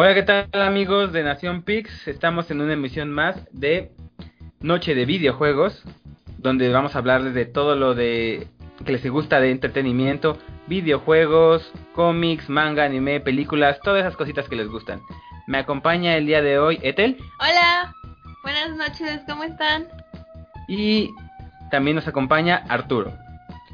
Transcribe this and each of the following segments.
Hola, ¿qué tal amigos de Nación Pix? Estamos en una emisión más de Noche de Videojuegos, donde vamos a hablarles de todo lo de que les gusta de entretenimiento, videojuegos, cómics, manga, anime, películas, todas esas cositas que les gustan. Me acompaña el día de hoy Etel. Hola, buenas noches, ¿cómo están? Y también nos acompaña Arturo.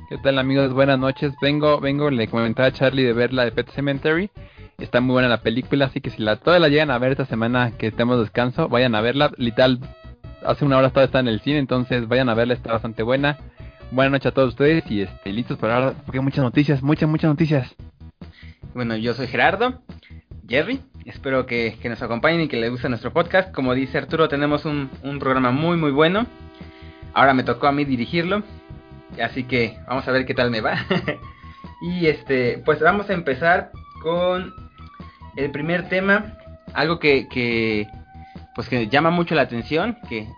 ¿Qué tal amigos? Buenas noches. Vengo, vengo, le comentaba a Charlie de ver la de Pet Cemetery Está muy buena la película, así que si la todas la llegan a ver esta semana que estemos descanso, vayan a verla. Literal, hace una hora todavía está en el cine, entonces vayan a verla, está bastante buena. Buenas noches a todos ustedes y este, listos para ahora, porque hay muchas noticias, muchas, muchas noticias. Bueno, yo soy Gerardo, Jerry, espero que, nos acompañen y que les guste nuestro podcast. Como dice Arturo, tenemos un, un programa muy, muy bueno. Ahora me tocó a mí dirigirlo, así que vamos a ver qué tal me va. y este, pues vamos a empezar con el primer tema, algo que, que, pues que llama mucho la atención, que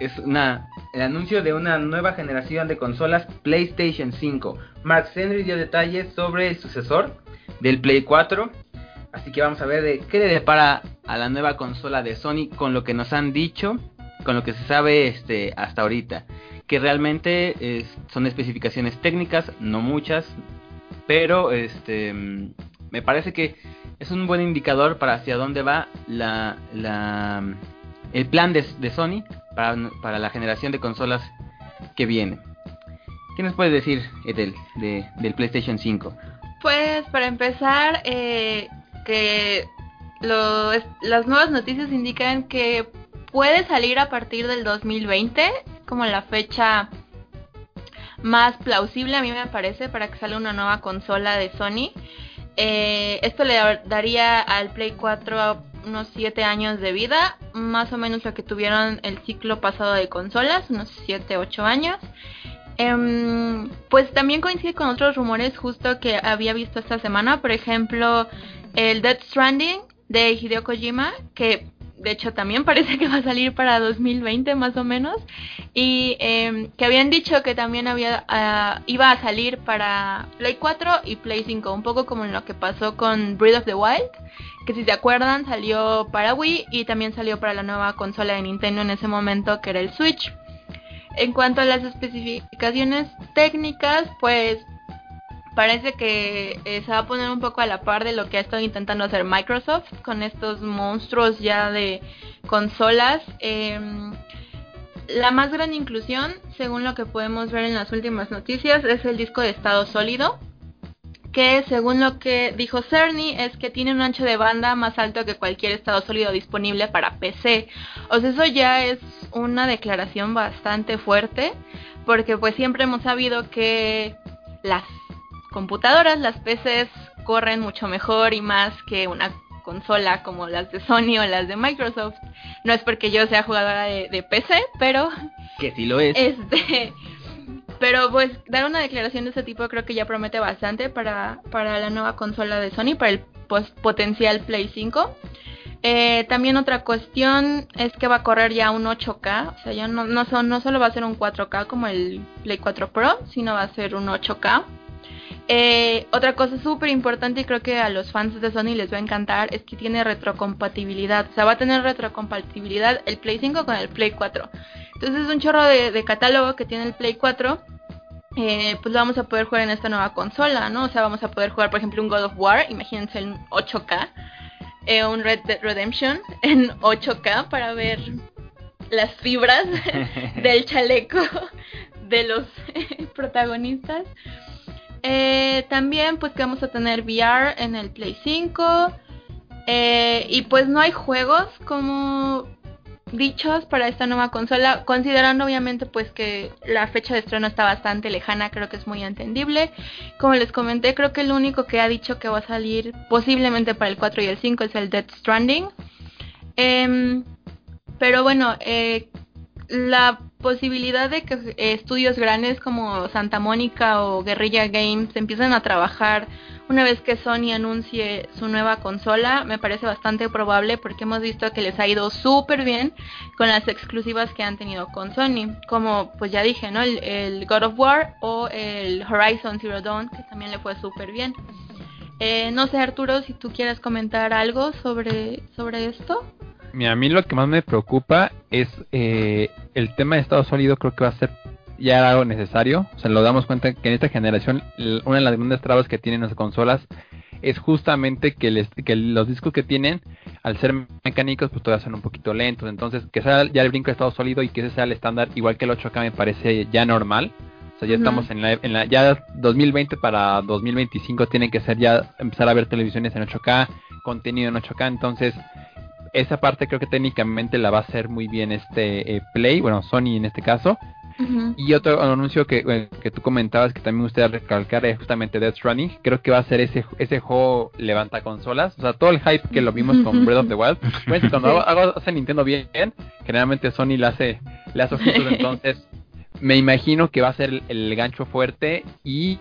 es una el anuncio de una nueva generación de consolas PlayStation 5. Mark Henry dio detalles sobre el sucesor del Play 4. Así que vamos a ver de qué le depara a la nueva consola de Sony con lo que nos han dicho, con lo que se sabe este hasta ahorita. Que realmente son especificaciones técnicas, no muchas, pero este me parece que es un buen indicador para hacia dónde va la, el plan de, Sony para, para, la generación de consolas que viene. ¿Qué nos puedes decir, Edel, de, del PlayStation 5? Pues para empezar, eh, que las nuevas noticias indican que puede salir a partir del 2020, como la fecha más plausible a mí me parece para que salga una nueva consola de Sony. Eh, esto le daría al Play 4 unos 7 años de vida, más o menos lo que tuvieron el ciclo pasado de consolas, unos 7, 8 años. Em, pues también coincide con otros rumores justo que había visto esta semana, por ejemplo, el Dead Stranding de Hideo Kojima, que de hecho también parece que va a salir para 2020 más o menos. Y em, que habían dicho que también había ah, iba a salir para Play 4 y Play 5 un poco como en lo que pasó con Breath of the Wild que si se acuerdan salió para Wii y también salió para la nueva consola de Nintendo en ese momento que era el Switch. En cuanto a las especificaciones técnicas pues parece que eh, se va a poner un poco a la par de lo que ha estado intentando hacer Microsoft con estos monstruos ya de consolas. Em, la más gran inclusión, según lo que podemos ver en las últimas noticias, es el disco de estado sólido, que según lo que dijo Cerny es que tiene un ancho de banda más alto que cualquier estado sólido disponible para PC. O sea, eso ya es una declaración bastante fuerte, porque pues siempre hemos sabido que las computadoras, las PCs corren mucho mejor y más que una consola como las de Sony o las de Microsoft. No es porque yo sea jugadora de, PC, pero... Que sí lo es. Este, pero pues dar una declaración de ese tipo creo que ya promete bastante para, para la nueva consola de Sony, para el potencial Play 5. Eh, también otra cuestión es que va a correr ya un 8K, o sea, ya no, no, son, no solo va a ser un 4K como el Play 4 Pro, sino va a ser un 8K. Eh, otra cosa súper importante y creo que a los fans de Sony les va a encantar es que tiene retrocompatibilidad. O sea, va a tener retrocompatibilidad el Play 5 con el Play 4. Entonces es un chorro de, catálogo que tiene el Play 4. Eh, pues lo vamos a poder jugar en esta nueva consola, ¿no? O sea, vamos a poder jugar, por ejemplo, un God of War, imagínense en 8K, eh, un Red Dead Redemption en 8K para ver las fibras del chaleco de los protagonistas. Eh, también pues que vamos a tener VR en el Play 5. Eh, y pues no hay juegos como dichos para esta nueva consola, considerando obviamente pues que la fecha de estreno está bastante lejana, creo que es muy entendible. Como les comenté, creo que el único que ha dicho que va a salir posiblemente para el 4 y el 5 es el Dead Stranding. Em, pero bueno, eh, la posibilidad de que eh, estudios grandes como Santa Mónica o Guerrilla Games empiecen a trabajar una vez que Sony anuncie su nueva consola me parece bastante probable porque hemos visto que les ha ido súper bien con las exclusivas que han tenido con Sony como pues ya dije no el, God of War o el Horizon Zero Dawn que también le fue súper bien Eh, no sé, Arturo, si tú quieres comentar algo sobre, sobre esto. Mira, a mí lo que más me preocupa es eh, el tema de estado sólido, creo que va a ser ya algo necesario. O sea, lo damos cuenta que en esta generación una de las grandes trabas que tienen las consolas es justamente que, los discos que tienen, al ser mecánicos, pues todavía son un poquito lentos. Entonces, que sea ya el brinco de estado sólido y que ese sea el estándar, igual que el 8K, me parece ya normal. O sea, ya estamos en la, en la, ya 2020 para 2025 tienen que ser ya empezar a ver televisiones en 8K, contenido en 8K. Entonces, esa parte creo que técnicamente la va a hacer muy bien este eh, Play, bueno, Sony en este caso. Y otro anuncio que, eh, que, tú comentabas que también me gustaría recalcar es justamente Death Running. Creo que va a ser ese, ese juego levanta consolas. O sea, todo el hype que lo vimos con Breath of the Wild. Pues, cuando hago, hace Nintendo bien, generalmente Sony le hace, le hace ojitos. Entonces, me imagino que va a ser el, gancho fuerte. Y,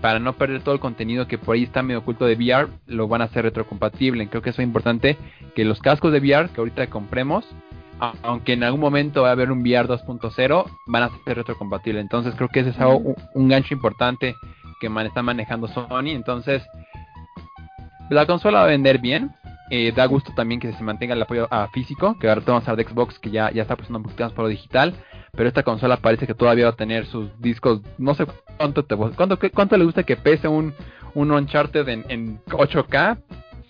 para no perder todo el contenido que por ahí está medio oculto de VR, lo van a hacer retrocompatible. Creo que eso es importante. Que los cascos de VR que ahorita compremos aunque en algún momento va a haber un VR 2.0, van a ser retrocompatibles. Entonces creo que ese es un, gancho importante que está manejando Sony. Entonces la consola va a vender bien. Eh, da gusto también que se mantenga el apoyo a físico, que ahora vamos a hablar de Xbox que ya, ya está pasando un poquito más por lo digital. Pero esta consola parece que todavía va a tener sus discos, no sé cuánto te cuánto, cuánto le gusta que pese un, un Uncharted en, en 8K,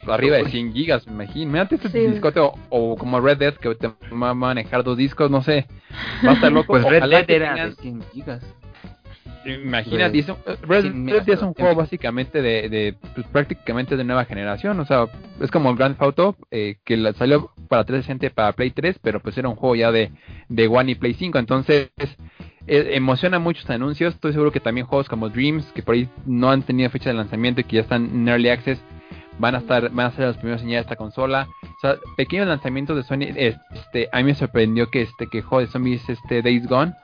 arriba de 100 gigas, imagínate este discote o, como Red Dead que te va a manejar dos discos, no sé, va a estar loco. pues Red Dead era de 100 gigas. Imagínate, Red, Dead es un juego básicamente de, pues, prácticamente de nueva generación, o sea, es como el Grand Theft Auto eh, que salió para 360 para Play 3, pero pues era un juego ya de, de One y Play 5, entonces eh, emociona muchos anuncios, estoy seguro que también juegos como Dreams, que por ahí no han tenido fecha de lanzamiento y que ya están en Early Access, van a estar van a ser los primeros en de esta consola o sea pequeños lanzamientos de Sony este a mí me sorprendió que este que de Zombies este Days Gone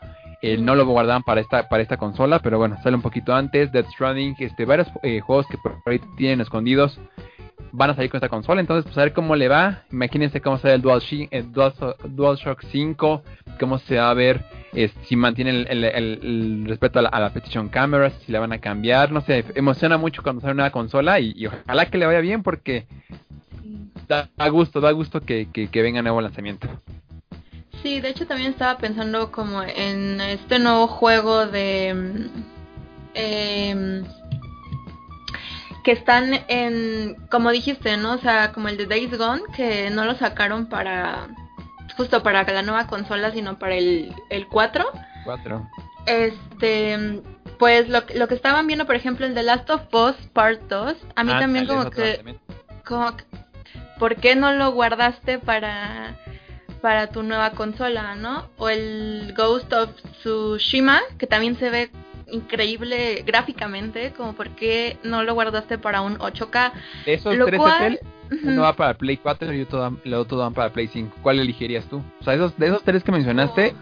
eh, no lo guardaban para esta para esta consola pero bueno sale un poquito antes. Death Stranding este varios eh, juegos que por ahí tienen escondidos van a salir con esta consola. Entonces pues a ver cómo le va. Imagínense cómo sale el DualShock, el DualShock 5 cómo se va a ver si mantienen el, respeto a la, a PlayStation Cameras, si la van a cambiar, no sé, emociona mucho cuando sale una consola y, ojalá que le vaya bien porque da, gusto, da gusto que, que, venga nuevo lanzamiento. Sí, de hecho también estaba pensando como en este nuevo juego de... Em, que están en, como dijiste, ¿no? O sea, como el de Days Gone, que no lo sacaron para justo para la nueva consola, sino para el, el 4. 4. Este, pues lo, lo que estaban viendo, por ejemplo, el de Last of Us Part 2, a mí ah, también como que, como que, ¿por qué no lo guardaste para para tu nueva consola, ¿no? O el Ghost of Tsushima, que también se ve increíble gráficamente, como por qué no lo guardaste para un 8K. Esos lo tres cual, uno va para Play 4 y otro, el otro van para Play 5. ¿Cuál elegirías tú? O sea, esos, de esos tres que mencionaste,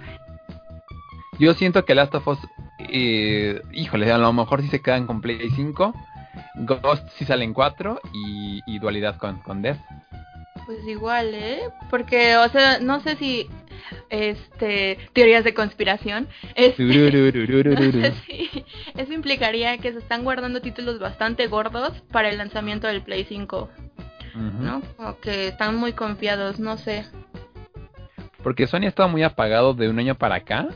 yo siento que Last of Us, eh, híjole, a lo mejor si se quedan con Play 5. Ghost si salen 4 y, y dualidad con, con Death. Pues igual, ¿eh? Porque, o sea, no sé si este teorías de conspiración. Este, eso implicaría que se están guardando títulos bastante gordos para el lanzamiento del Play 5. ¿No? Como que están muy confiados, no sé. Porque Sony ha estado muy apagado de un año para acá.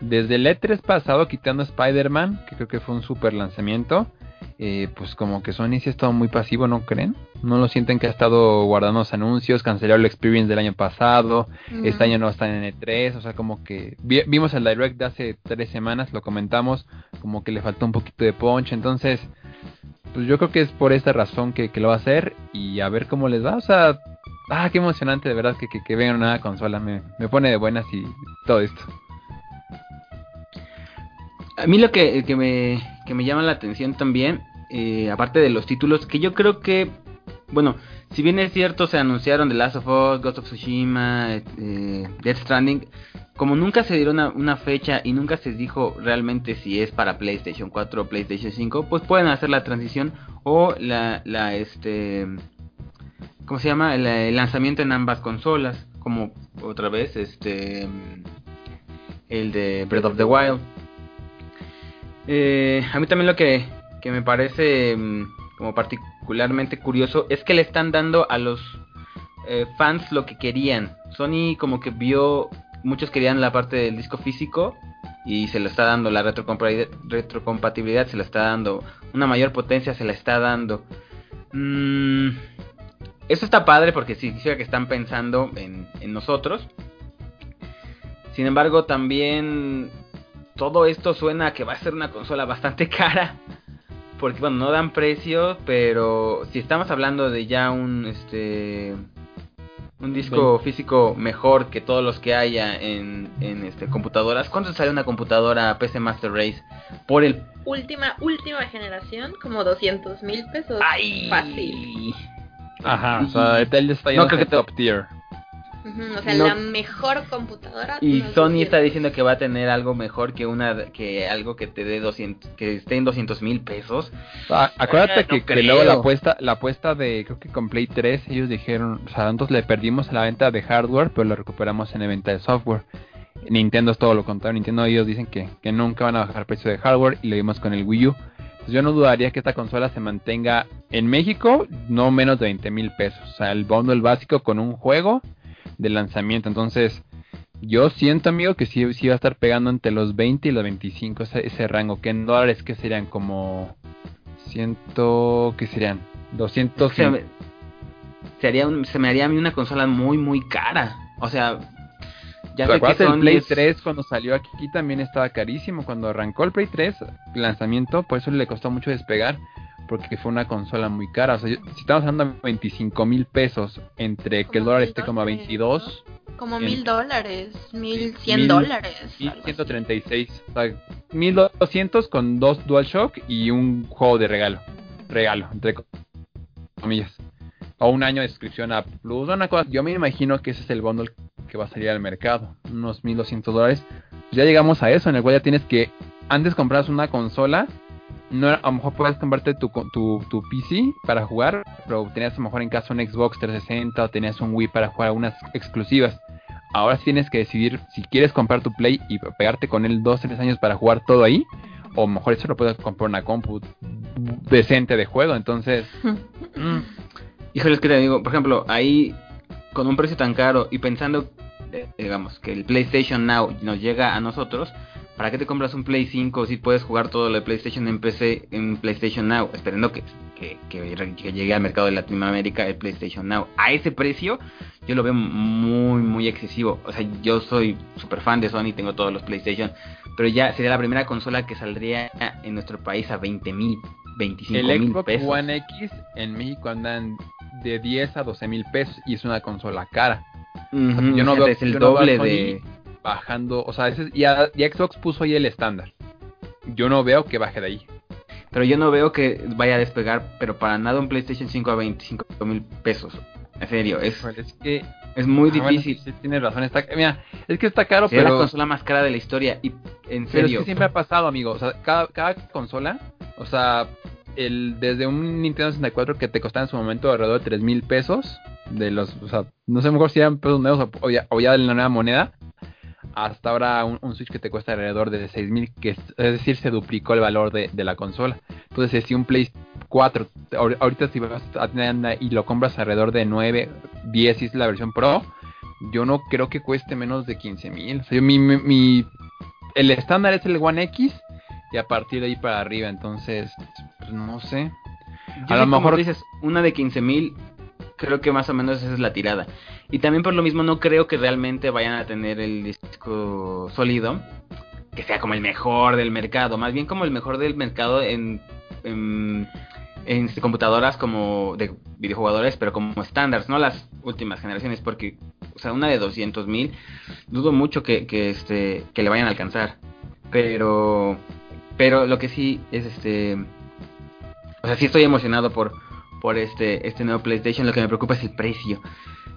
Desde el E3 pasado, quitando Spider-Man, que creo que fue un super lanzamiento. Eh, pues como que Sony sí ha estado muy pasivo, ¿no creen? ¿No lo sienten que ha estado guardando los anuncios, canceló el Experience del año pasado, este año no está en E3, o sea, como que vimos el Direct de hace tres semanas, lo comentamos, como que le faltó un poquito de punch, entonces, pues yo creo que es por esta razón que, lo va a hacer y a ver cómo les va, o sea, ah, qué emocionante de verdad que, que, que vengan una consola, me, me pone de buenas y todo esto. A mí lo que, me, que me llama la atención también, eh, aparte de los títulos, que yo creo que, bueno, si bien es cierto, se anunciaron The Last of Us, Ghost of Tsushima, eh, Death Stranding, como nunca se dieron una, fecha y nunca se dijo realmente si es para PlayStation 4 o PlayStation 5, pues pueden hacer la transición o la, la este, ¿cómo se llama? El, lanzamiento en ambas consolas, como otra vez, este, el de Breath of the Wild. Eh, a mí también lo que, me parece mm, como particularmente curioso es que le están dando a los eh, fans lo que querían. Sony como que vio, muchos querían la parte del disco físico y se le está dando la retrocompatibilidad, se le está dando una mayor potencia, se le está dando. Mm, eso está padre porque significa que están pensando en, en nosotros. Sin embargo, también todo esto suena a que va a ser una consola bastante cara. Porque bueno, no dan precio, pero si estamos hablando de ya un este un disco físico mejor que todos los que haya en, en este computadoras, ¿cuánto sale una computadora PC Master Race por el última última generación? Como 200 mil pesos. ¡Ay! Fácil. Ajá, o sea, él está no creo que top tier o sea, la mejor computadora. Y Sony está diciendo que va a tener algo mejor que una que algo que te dé 200, que esté en 200 mil pesos. Ah, acuérdate que, luego la apuesta, la apuesta de, creo que con Play 3, ellos dijeron, o sea, nosotros le perdimos la venta de hardware, pero lo recuperamos en la venta de software. Nintendo es todo lo contrario, Nintendo ellos dicen que, que nunca van a bajar el precio de hardware y lo vimos con el Wii U. yo no dudaría que esta consola se mantenga en México no menos de 20 mil pesos. O sea, el bundle básico con un juego de lanzamiento. Entonces, yo siento, amigo, que sí, sí va a estar pegando entre los 20 y los 25 ese, rango. Que en dólares, que serían como. Ciento. ¿Qué serían? 200. Se me, sería se me haría a mí una consola muy, muy cara. O sea, ya sé que el Play 3 cuando salió aquí también estaba carísimo. Cuando arrancó el Play 3, lanzamiento, por eso le costó mucho despegar porque fue una consola muy cara. O sea, si estamos hablando de 25 mil pesos entre que el dólar esté como a 22. Como mil dólares, mil cien dólares. Mil ciento treinta y seis. O sea, mil doscientos con dos DualShock y un juego de regalo. Regalo, entre comillas. O un año de suscripción a Plus. Una cosa, yo me imagino que ese es el bundle que va a salir al mercado. Unos mil doscientos dólares. Ya llegamos a eso, en el cual ya tienes que, antes compras una consola no, a lo mejor puedes comprarte tu, tu, tu PC para jugar, pero tenías a lo mejor en caso un Xbox 360 o tenías un Wii para jugar unas exclusivas. Ahora tienes que decidir si quieres comprar tu Play y pegarte con él 2 3 años para jugar todo ahí, o mejor eso lo puedes comprar una compu decente de juego. Entonces, mm. híjole, es que te digo, por ejemplo, ahí con un precio tan caro y pensando, eh, digamos, que el PlayStation Now nos llega a nosotros ¿Para qué te compras un Play 5 si puedes jugar todo lo de PlayStation en PC en PlayStation Now? Esperando que, que, llegue al mercado de Latinoamérica el PlayStation Now. A ese precio yo lo veo muy, muy excesivo. O sea, yo soy súper fan de Sony, tengo todos los PlayStation. Pero ya sería la primera consola que saldría en nuestro país a 20 mil, 25 mil pesos. El Xbox One X en México andan de 10 a 12 mil pesos y es una consola cara. yo no veo, es el doble de bajando, o sea, ese, ya, Xbox puso ahí el estándar. Yo no veo que baje de ahí. Pero yo no veo que vaya a despegar, pero para nada un PlayStation 5 a 25 mil pesos. En serio, es, es que es muy ah, difícil. tienes razón, está, mira, es que está caro, pero... Es la consola más cara de la historia y en serio... es que siempre ha pasado, amigo, o sea, cada, cada consola, o sea, el, desde un Nintendo 64 que te costaba en su momento alrededor de 3 mil pesos, de los, o sea, no sé mejor si eran pesos nuevos o ya, o ya de la nueva moneda, hasta ahora un, Switch que te cuesta alrededor de 6000, que es, decir, se duplicó el valor de, la consola. Entonces, si un Play 4, ahorita si vas a tener y lo compras alrededor de 9, 10 si es la versión Pro, yo no creo que cueste menos de 15000. O sea, mi, mi, el estándar es el One X y a partir de ahí para arriba, entonces, pues no sé. a lo mejor dices una de 15000 creo que más o menos esa es la tirada. Y también por lo mismo no creo que realmente vayan a tener el disco sólido que sea como el mejor del mercado, más bien como el mejor del mercado en, en, computadoras como de videojugadores, pero como estándares, no las últimas generaciones, porque, o sea, una de 200 mil, dudo mucho que, que, este, que le vayan a alcanzar. Pero, pero lo que sí es este, o sea, sí estoy emocionado por, por este, este nuevo PlayStation, lo que me preocupa es el precio.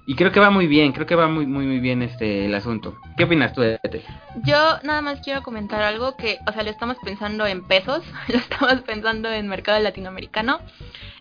Y creo que va muy bien, creo que va muy muy muy bien este el asunto. ¿Qué opinas tú, Ethel? Yo nada más quiero comentar algo que, o sea, lo estamos pensando en pesos, lo estamos pensando en mercado latinoamericano.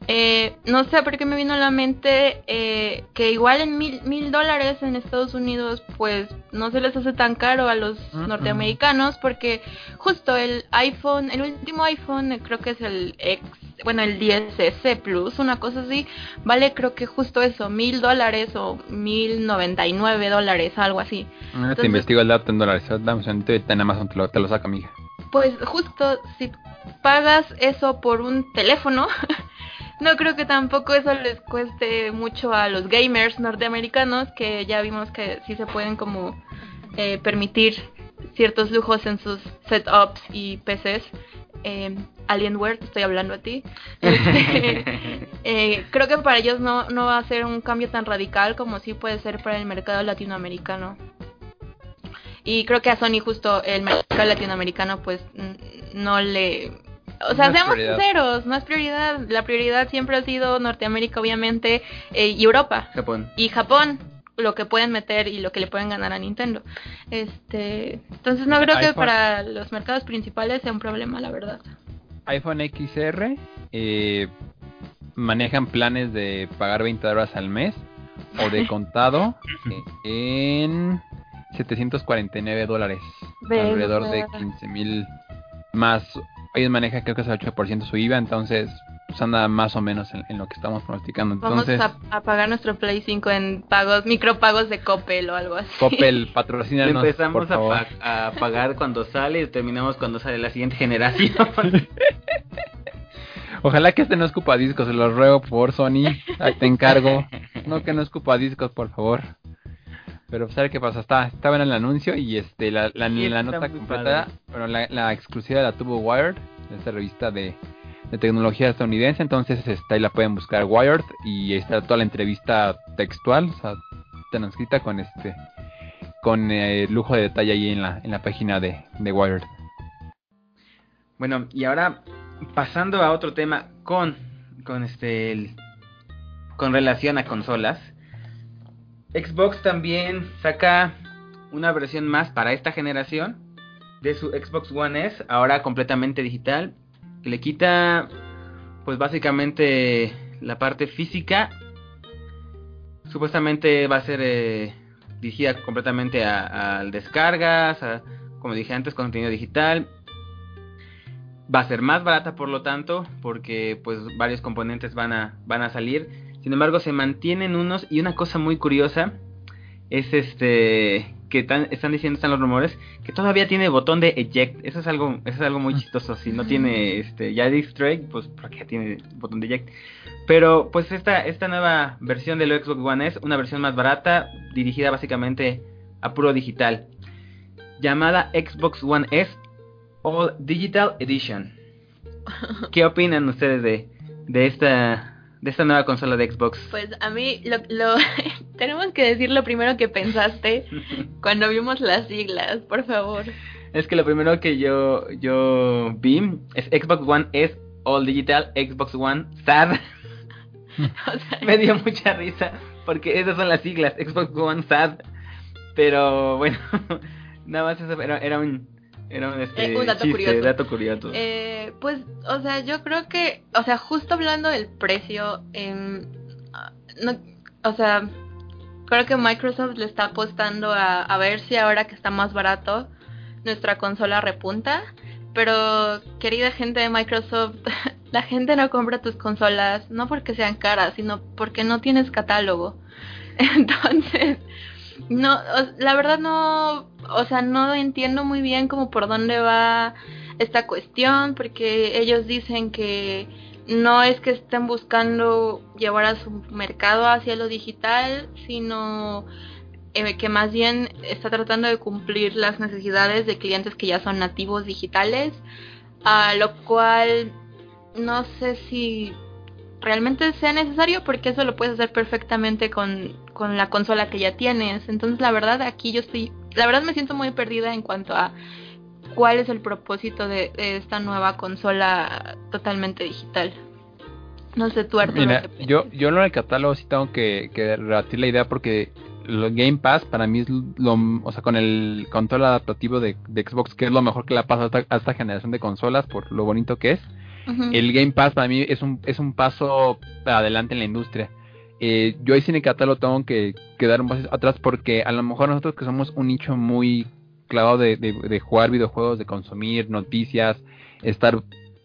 Eh, no sé por qué me vino a la mente eh, que igual en mil, mil dólares en Estados Unidos, pues no se les hace tan caro a los norteamericanos, porque justo el iPhone, el último iPhone, eh, creo que es el X, bueno, el 10S Plus, una cosa así, vale creo que justo eso, mil dólares o mil noventa y nueve dólares, algo así. Ah, te investigo el dato en dólares, en Amazon te lo, te lo saca, amiga. Pues justo si pagas eso por un teléfono, no creo que tampoco eso les cueste mucho a los gamers norteamericanos, que ya vimos que sí se pueden como eh, permitir ciertos lujos en sus setups y PCs. Eh, Alienware, te estoy hablando a ti. Este, eh, creo que para ellos no, no va a ser un cambio tan radical como sí puede ser para el mercado latinoamericano. Y creo que a Sony justo el mercado latinoamericano pues no le... O sea, seamos sinceros, no es prioridad. La prioridad siempre ha sido Norteamérica, obviamente, eh, y Europa. Japón. Y Japón, lo que pueden meter y lo que le pueden ganar a Nintendo. Este, entonces no creo que para los mercados principales sea un problema, la verdad. iPhone XR eh, manejan planes de pagar 20 dólares al mes o de contado en 749 dólares. Alrededor de 15 mil más. Ellos manejan creo que es el 8% su IVA, entonces pues anda más o menos en, lo que estamos pronosticando. Entonces, Vamos a, pagar nuestro Play 5 en pagos, micropagos de Coppel o algo así. Coppel, patrocínanos, Empezamos por favor. A, a, pagar cuando sale y terminamos cuando sale la siguiente generación. Ojalá que este no escupa discos, se los ruego por Sony. Ahí te encargo. No que no escupa discos, por favor. Pero pues a ver qué pasa, está, estaba en el anuncio y este la, la, la nota completa, bueno, la, la, exclusiva la tuvo Wired, esta revista de, de tecnología estadounidense, entonces está ahí la pueden buscar Wired y ahí está toda la entrevista textual, o sea, transcrita con este con eh, lujo de detalle ahí en la, en la página de, de Wired. Bueno, y ahora pasando a otro tema con con este con relación a consolas. Xbox también saca una versión más para esta generación de su Xbox One S, ahora completamente digital, le quita pues básicamente la parte física. Supuestamente va a ser eh, dirigida completamente a, descargas, como dije antes, contenido digital. Va a ser más barata por lo tanto, porque pues varios componentes van a, van a salir sin embargo, se mantienen unos y una cosa muy curiosa es este que están diciendo están los rumores que todavía tiene botón de eject. Eso es algo eso es algo muy chistoso. Si no tiene este ya strike, pues porque tiene botón de eject. Pero pues esta esta nueva versión del Xbox One es una versión más barata, dirigida básicamente a puro digital, llamada Xbox One S All Digital Edition. ¿Qué opinan ustedes de de esta de esta nueva consola de Xbox? Pues a mí lo, lo tenemos que decir lo primero que pensaste cuando vimos las siglas, por favor. Es que lo primero que yo yo vi es Xbox One es All Digital, Xbox One SAD. o sea, Me dio mucha risa porque esas son las siglas, Xbox One SAD. Pero bueno, nada más eso era, era un era un, este, eh, un dato, chiste, curioso. dato curioso. Eh, pues, o sea, yo creo que, o sea, justo hablando del precio, eh, no, o sea, creo que Microsoft le está apostando a, a ver si ahora que está más barato nuestra consola repunta. Pero, querida gente de Microsoft, la gente no compra tus consolas no porque sean caras, sino porque no tienes catálogo. Entonces, no, la verdad no, o sea, no entiendo muy bien como por dónde va esta cuestión, porque ellos dicen que no es que estén buscando llevar a su mercado hacia lo digital, sino eh, que más bien está tratando de cumplir las necesidades de clientes que ya son nativos digitales, a lo cual no sé si realmente sea necesario porque eso lo puedes hacer perfectamente con, con la consola que ya tienes. Entonces la verdad aquí yo estoy, la verdad me siento muy perdida en cuanto a cuál es el propósito de, de esta nueva consola totalmente digital. No sé, tú Arturo. Mira, yo, yo en el catálogo sí tengo que, que rebatir la idea porque lo Game Pass para mí es lo, o sea, con el control adaptativo de, de Xbox, que es lo mejor que le ha pasado a esta, a esta generación de consolas por lo bonito que es. El Game Pass para mí es un, es un paso adelante en la industria. Eh, yo ahí sin el catálogo tengo que, que dar un paso atrás porque a lo mejor nosotros que somos un nicho muy clavado de, de- de jugar videojuegos, de consumir noticias, estar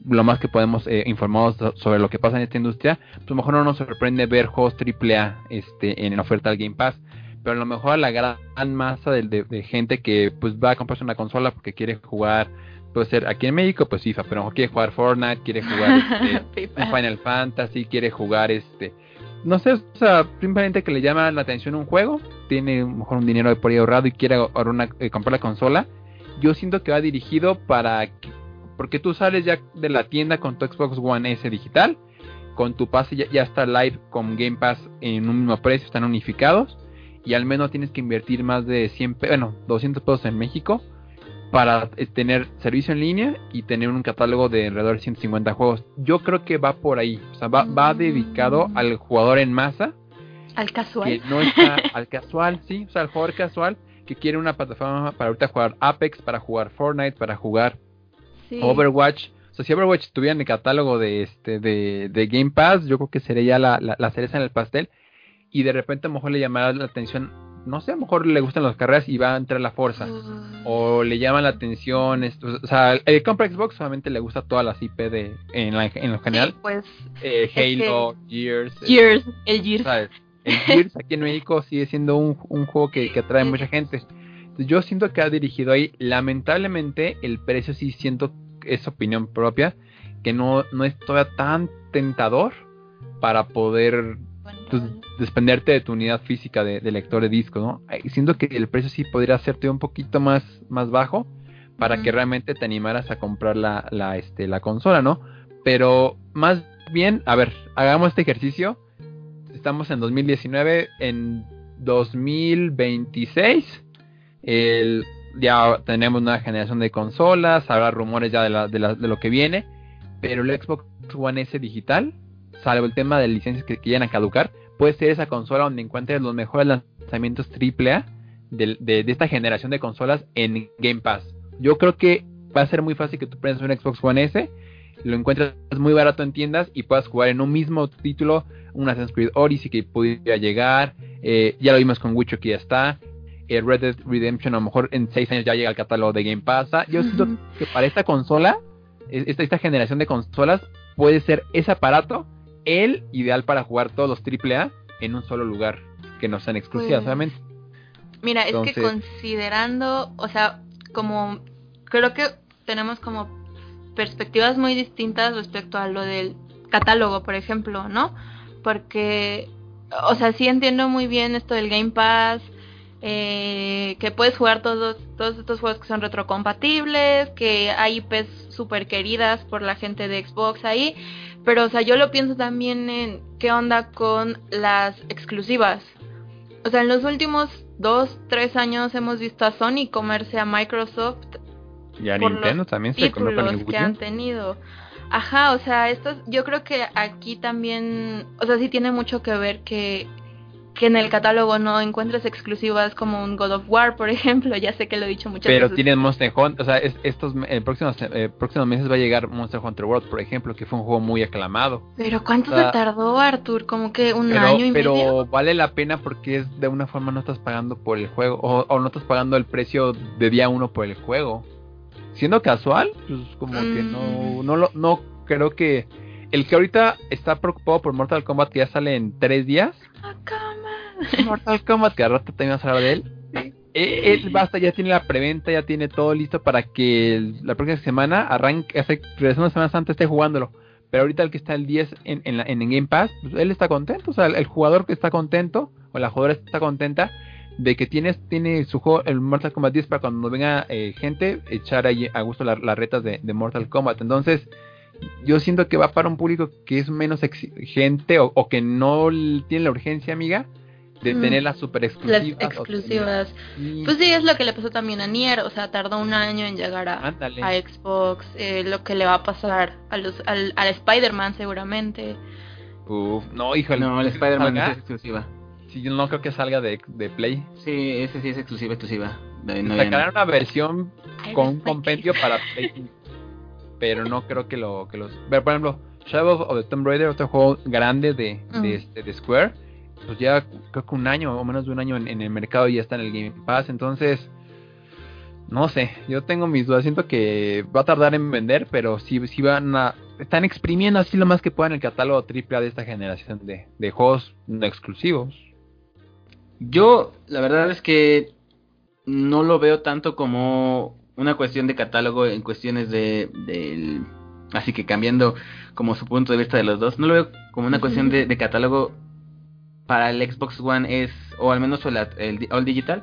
lo más que podemos eh, informados so- sobre lo que pasa en esta industria, pues a lo mejor no nos sorprende ver juegos AAA este, en oferta al Game Pass. Pero a lo mejor a la gran masa de, de- de gente que pues va a comprarse una consola porque quiere jugar, puede ser aquí en México, pues FIFA, pero quiere jugar Fortnite, quiere jugar este, Final Fantasy, quiere jugar este, no sé, o sea, simplemente que le llama la atención un juego, tiene mejor un dinero por ahí ahorrado y quiere ahorrar una- eh, comprar la consola, yo siento que va dirigido para, que- porque tú sales ya de la tienda con tu Xbox One S digital, con tu pase ya, ya está live con Game Pass en un mismo precio, están unificados, y al menos tienes que invertir más de 100, pe- bueno, 200 pesos en México para eh, tener servicio en línea y tener un catálogo de alrededor de 150 juegos. Yo creo que va por ahí, o sea, va, va Mm. dedicado al jugador en masa, Al que casual. no está al casual, sí, o sea, al jugador casual que quiere una plataforma para ahorita jugar Apex, para jugar Fortnite, para jugar Sí. Overwatch. O sea, si Overwatch estuviera en el catálogo de este de, de Game Pass, yo creo que sería ya la, la, la cereza en el pastel. Y de repente a lo mejor le llamará la atención, no sé, a lo mejor le gustan las carreras y va a entrar la Forza. Mm. O le llama la atención, esto, o sea, el que compra Xbox solamente le gusta todas las IP de, en, la, en lo general. Sí, pues Eh, es Halo, Gears, eh, Gears, el Gears. ¿sabes? El Gears aquí en México sigue siendo un, un juego que, que atrae mucha gente. Yo siento que ha dirigido ahí. Lamentablemente, el precio sí siento, es opinión propia, que no, no es todavía tan tentador para poder pues, desprenderte de tu unidad física de, de lector de disco, ¿no? Siento que el precio sí podría serte un poquito más, más bajo para que realmente te animaras a comprar la, la, este, la consola, ¿no? Pero más bien, a ver, hagamos este ejercicio. Estamos en 2019, en 2026. El, ya tenemos una generación de consolas, habrá rumores ya de, la- de, la- de lo que viene, pero el Xbox One S digital, salvo el tema de licencias que quieran caducar, puede ser esa consola donde encuentres los mejores lanzamientos AAA de, de, de esta generación de consolas en Game Pass. Yo creo que va a ser muy fácil que tú prendas un Xbox One S, lo encuentres muy barato en tiendas y puedas jugar en un mismo título un Assassin's Creed Odyssey que pudiera llegar, eh, ya lo vimos con Witcher que ya está, eh, Red Dead Redemption a lo mejor en 6 años ya llega al catálogo de Game Pass. Yo siento que para esta consola, es- esta, esta generación de consolas, puede ser ese aparato el ideal para jugar todos los AAA en un solo lugar, que no sean exclusivas, obviamente. Mira, es que considerando, o sea, como creo que tenemos como perspectivas muy distintas respecto a lo del catálogo, por ejemplo, ¿no? Porque, o sea, sí entiendo muy bien esto del Game Pass, eh, que puedes jugar todos, todos estos juegos que son retrocompatibles, que hay IPs super queridas por la gente de Xbox ahí, pero, o sea, yo lo pienso también en qué onda con las exclusivas. O sea, en los últimos dos, tres años hemos visto a Sony comerse a Microsoft Y a por Nintendo los también se comió títulos que han tenido. Ajá, o sea, estos, yo creo que aquí también, o sea, sí tiene mucho que ver que, que en el catálogo no encuentres exclusivas como un God of War, por ejemplo, ya sé que lo he dicho muchas Pero veces. tienen Monster Hunter, o sea, es- estos eh, próximos, eh, próximos meses va a llegar Monster Hunter World, por ejemplo, que fue un juego muy aclamado. Pero ¿cuánto o sea, se tardó, Artur? Como que un pero, año y pero medio. vale la pena porque es de una forma no estás pagando por el juego o, o no estás pagando el precio de día uno por el juego. Siendo casual, pues como que no, Mm. no lo, no creo que el que ahorita está preocupado por Mortal Kombat que ya sale en tres días, cama. Mortal Kombat que al rato también vamos a hablar de él. Eh, Él basta, ya tiene la preventa, ya tiene todo listo para que el- la próxima semana arranque, hace regresando semanas antes esté jugándolo. Pero ahorita el que está el 10 en, en, la- en Game Pass, pues él está contento. O sea, el, el jugador que está contento, o la jugadora está contenta de que tienes, tiene su juego, el Mortal Kombat 10 para cuando venga eh, gente, echar ahí a gusto la- las retas de, de Mortal Kombat. Entonces, yo siento que va para un público que es menos exigente o, o que no tiene la urgencia, amiga, de Mm. tener las super Las exclusivas. o exclusivas. tener- Pues sí, es lo que le pasó también a Nier, o sea, tardó un año en llegar a, Xbox, eh, lo que le va a pasar a los, al, a Spider-Man seguramente. Uf, no, híjole. No, el Spider-Man es exclusiva. Sí, yo no creo que salga de, de Play. Sí, ese sí es exclusiva, exclusiva. No, Sacarán una versión con un compendio para Play. Pero no creo que lo que los. Ver, por ejemplo, Shadow of the Tomb Raider, otro juego grande de, de, Mm. este, de Square, pues ya creo que un año o menos de un año en, en el mercado y ya está en el Game Pass. Entonces, no sé, yo tengo mis dudas. Siento que va a tardar en vender, pero sí, sí van a. Están exprimiendo así lo más que puedan el catálogo AAA de esta generación de, de juegos no exclusivos. Yo, la verdad es que no lo veo tanto como una cuestión de catálogo en cuestiones de del así que cambiando como su punto de vista de los dos, no lo veo como una cuestión de, de catálogo para el Xbox One es o al menos el, All Digital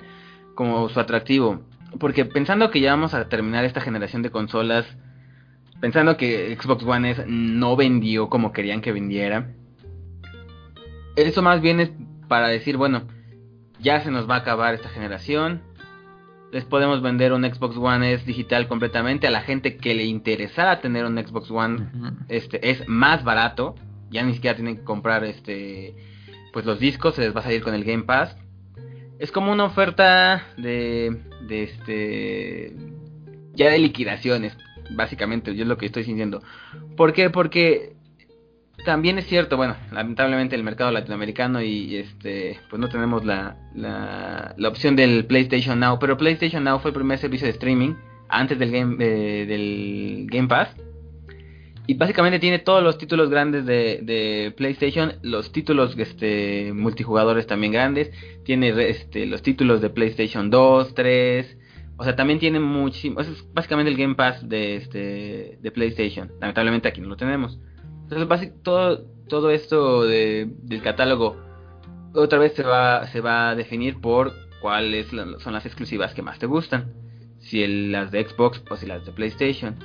como su atractivo, porque pensando que ya vamos a terminar esta generación de consolas, pensando que Xbox One S no vendió como querían que vendiera, eso más bien es para decir, bueno, ya se nos va a acabar esta generación. Les podemos vender un Xbox One S digital completamente a la gente que le interesara tener un Xbox One. Este es más barato. Ya ni siquiera tienen que comprar este pues los discos, se les va a salir con el Game Pass. Es como una oferta de de este ya de liquidaciones, básicamente, yo es lo que estoy sintiendo. ¿Por qué? Porque también es cierto, bueno, lamentablemente el mercado latinoamericano y este, pues no tenemos la, la, la opción del PlayStation Now, pero PlayStation Now fue el primer servicio de streaming antes del Game, eh, del Game Pass. Y básicamente tiene todos los títulos grandes de, de PlayStation, los títulos este, multijugadores también grandes, tiene este, los títulos de PlayStation 2, 3, o sea, también tiene muchísimo, es básicamente el Game Pass de, este, de PlayStation, lamentablemente aquí no lo tenemos. Entonces, todo, todo esto de, del catálogo otra vez se va, se va a definir por cuáles son las exclusivas que más te gustan. Si las de Xbox o si las de PlayStation.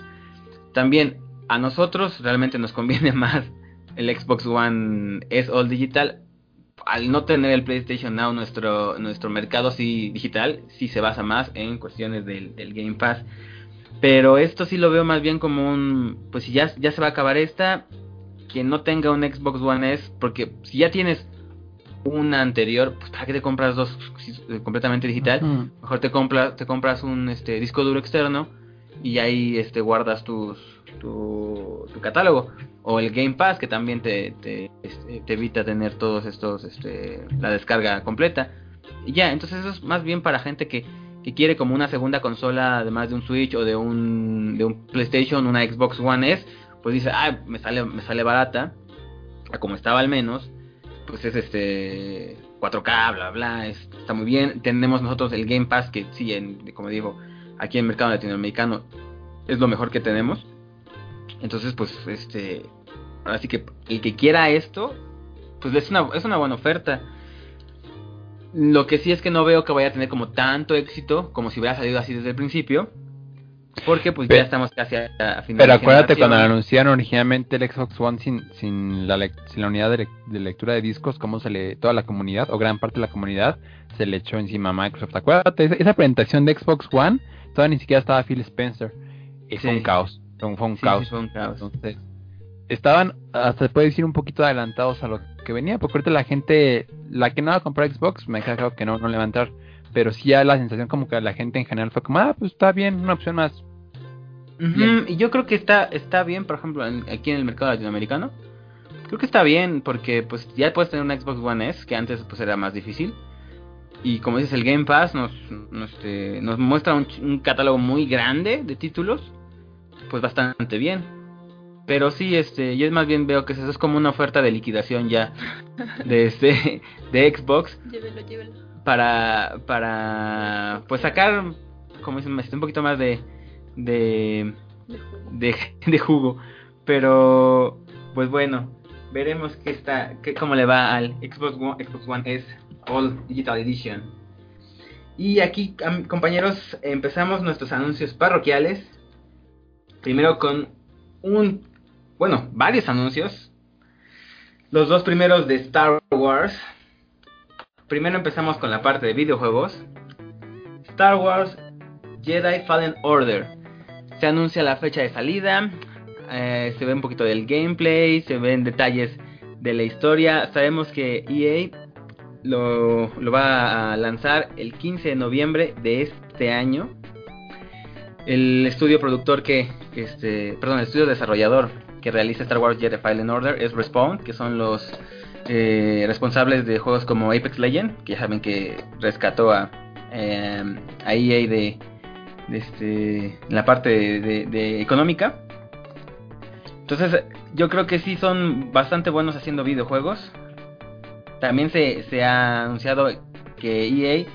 También a nosotros realmente nos conviene más el Xbox One es All Digital. Al no tener el PlayStation Now, nuestro, nuestro mercado sí digital sí se basa más en cuestiones del, del Game Pass. Pero esto sí lo veo más bien como un... Pues si ya, ya se va a acabar esta, quien no tenga un Xbox One S, porque si ya tienes una anterior, pues para qué te compras dos eh, completamente digital, mejor te compras te compras un este disco duro externo y ahí este guardas tus tu, catálogo o el Game Pass que también te, te, este, te evita tener todos estos este la descarga completa y ya entonces eso es más bien para gente que, quiere como una segunda consola además de un Switch o de un de un PlayStation una Xbox One S pues dice ah me sale me sale barata como estaba al menos pues es este 4K, bla, bla, es- está muy bien. Tenemos nosotros el Game Pass, que sí, como digo, aquí en el mercado latinoamericano es lo mejor que tenemos. Entonces, pues, este, ahora sí que el que quiera esto, pues es una, es una buena oferta. Lo que sí es que no veo que vaya a tener como tanto éxito como si hubiera salido así desde el principio. Porque pues Pero- ya estamos casi a, a final Pero de acuérdate cuando anunciaron originalmente el Xbox One sin, sin, la, sin la unidad de, lec- de lectura de discos, cómo se le, toda la comunidad, o gran parte de la comunidad, se le echó encima a Microsoft. Acuérdate, esa, esa presentación de Xbox One, todavía ni siquiera estaba Phil Spencer. Sí. un caos, fue un, fue un Sí, caos. sí, fue un caos. Entonces, estaban, hasta puede decir, un poquito adelantados a lo que venía, porque ahorita la gente, la que no va a comprar Xbox, me queda claro que no, no le va a entrar. Pero sí ya la sensación como que la gente en general fue como, ah, pues está bien, una opción más. Y yo creo que está está bien, por ejemplo, en- aquí en el mercado latinoamericano. Creo que está bien porque pues ya puedes tener una Xbox One S, que antes pues era más difícil. Y como dices, el Game Pass nos, nos, este, nos muestra un catálogo muy grande de títulos, pues bastante bien. Pero sí, este, yo más bien veo que eso es como una oferta de liquidación ya de este de Xbox Llévelo, llévelo. para para pues sacar como dicen este, un poquito más de de De jugo. de, jugo. Pero, pues bueno, veremos qué está, qué, cómo le va al Xbox One, Xbox One S All Digital Edition. Y aquí, compañeros, empezamos nuestros anuncios parroquiales. Primero con un, bueno, varios anuncios. Los dos primeros de Star Wars. Primero empezamos con la parte de videojuegos. Star Wars Jedi Fallen Order. Se anuncia la fecha de salida, eh, se ve un poquito del gameplay, se ven detalles de la historia. Sabemos que EA lo, lo va a lanzar el 15 de noviembre de este año. El estudio productor que, este, perdón, el estudio desarrollador que realiza Star Wars Jedi Fallen Order es Respawn, que son los eh, responsables de juegos como Apex Legend, que ya saben que rescató a, eh, a EA de, de este, la parte de, de, económica. Entonces, yo creo que sí son bastante buenos haciendo videojuegos. También se, se ha anunciado que EA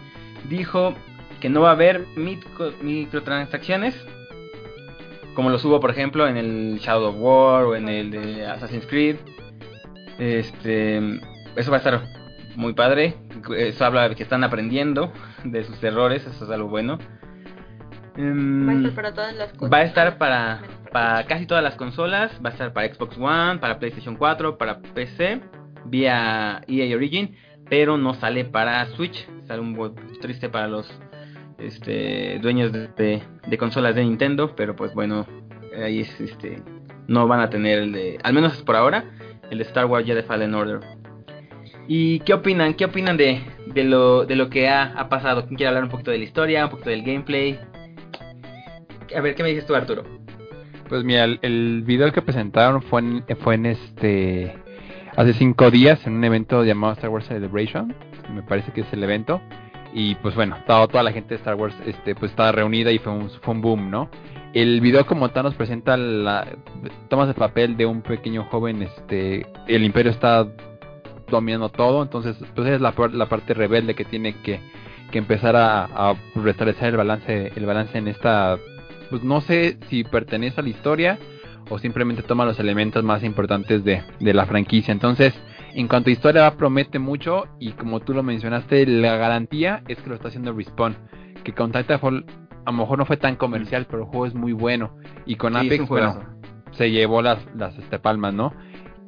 dijo que no va a haber micro, microtransacciones como los hubo por ejemplo en el Shadow of War o en el de Assassin's Creed. Este eso va a estar muy padre. Eso habla de que están aprendiendo de sus errores eso es algo bueno. Va a estar para todas las va a estar para, para casi todas las consolas. Va a estar para Xbox One para PlayStation 4 para PC vía EA Origin pero no sale para Switch. Sale un poco triste para los este, dueños de, consolas de Nintendo, pero pues bueno, ahí es, este, no van a tener el de, al menos por ahora, el de Star Wars Jedi Fallen Order. ¿Y qué opinan? ¿Qué opinan de, lo, que ha, pasado? ¿Quién quiere hablar un poquito de la historia, un poquito del gameplay? A ver, ¿qué me dices tú, Arturo? Pues mira, el, el video que presentaron fue en, fue en este hace cinco días en un evento llamado Star Wars Celebration, me parece que es el evento y pues bueno, toda, toda la gente de Star Wars este, pues estaba reunida y fue un, fue un boom, ¿no? El video como tal nos presenta la tomas el papel de un pequeño joven, este, el imperio está dominando todo, entonces pues es la, la parte rebelde que tiene que, que empezar a, a, restablecer el balance, el balance en esta, pues no sé si pertenece a la historia o simplemente toma los elementos más importantes de, de la franquicia, entonces en cuanto a historia promete mucho y como tú lo mencionaste, la garantía es que lo está haciendo Respawn. Que con Titanfall a lo mejor no fue tan comercial, pero el juego es muy bueno. Y con Sí, Apex, bueno, se llevó las, las este, palmas, ¿no?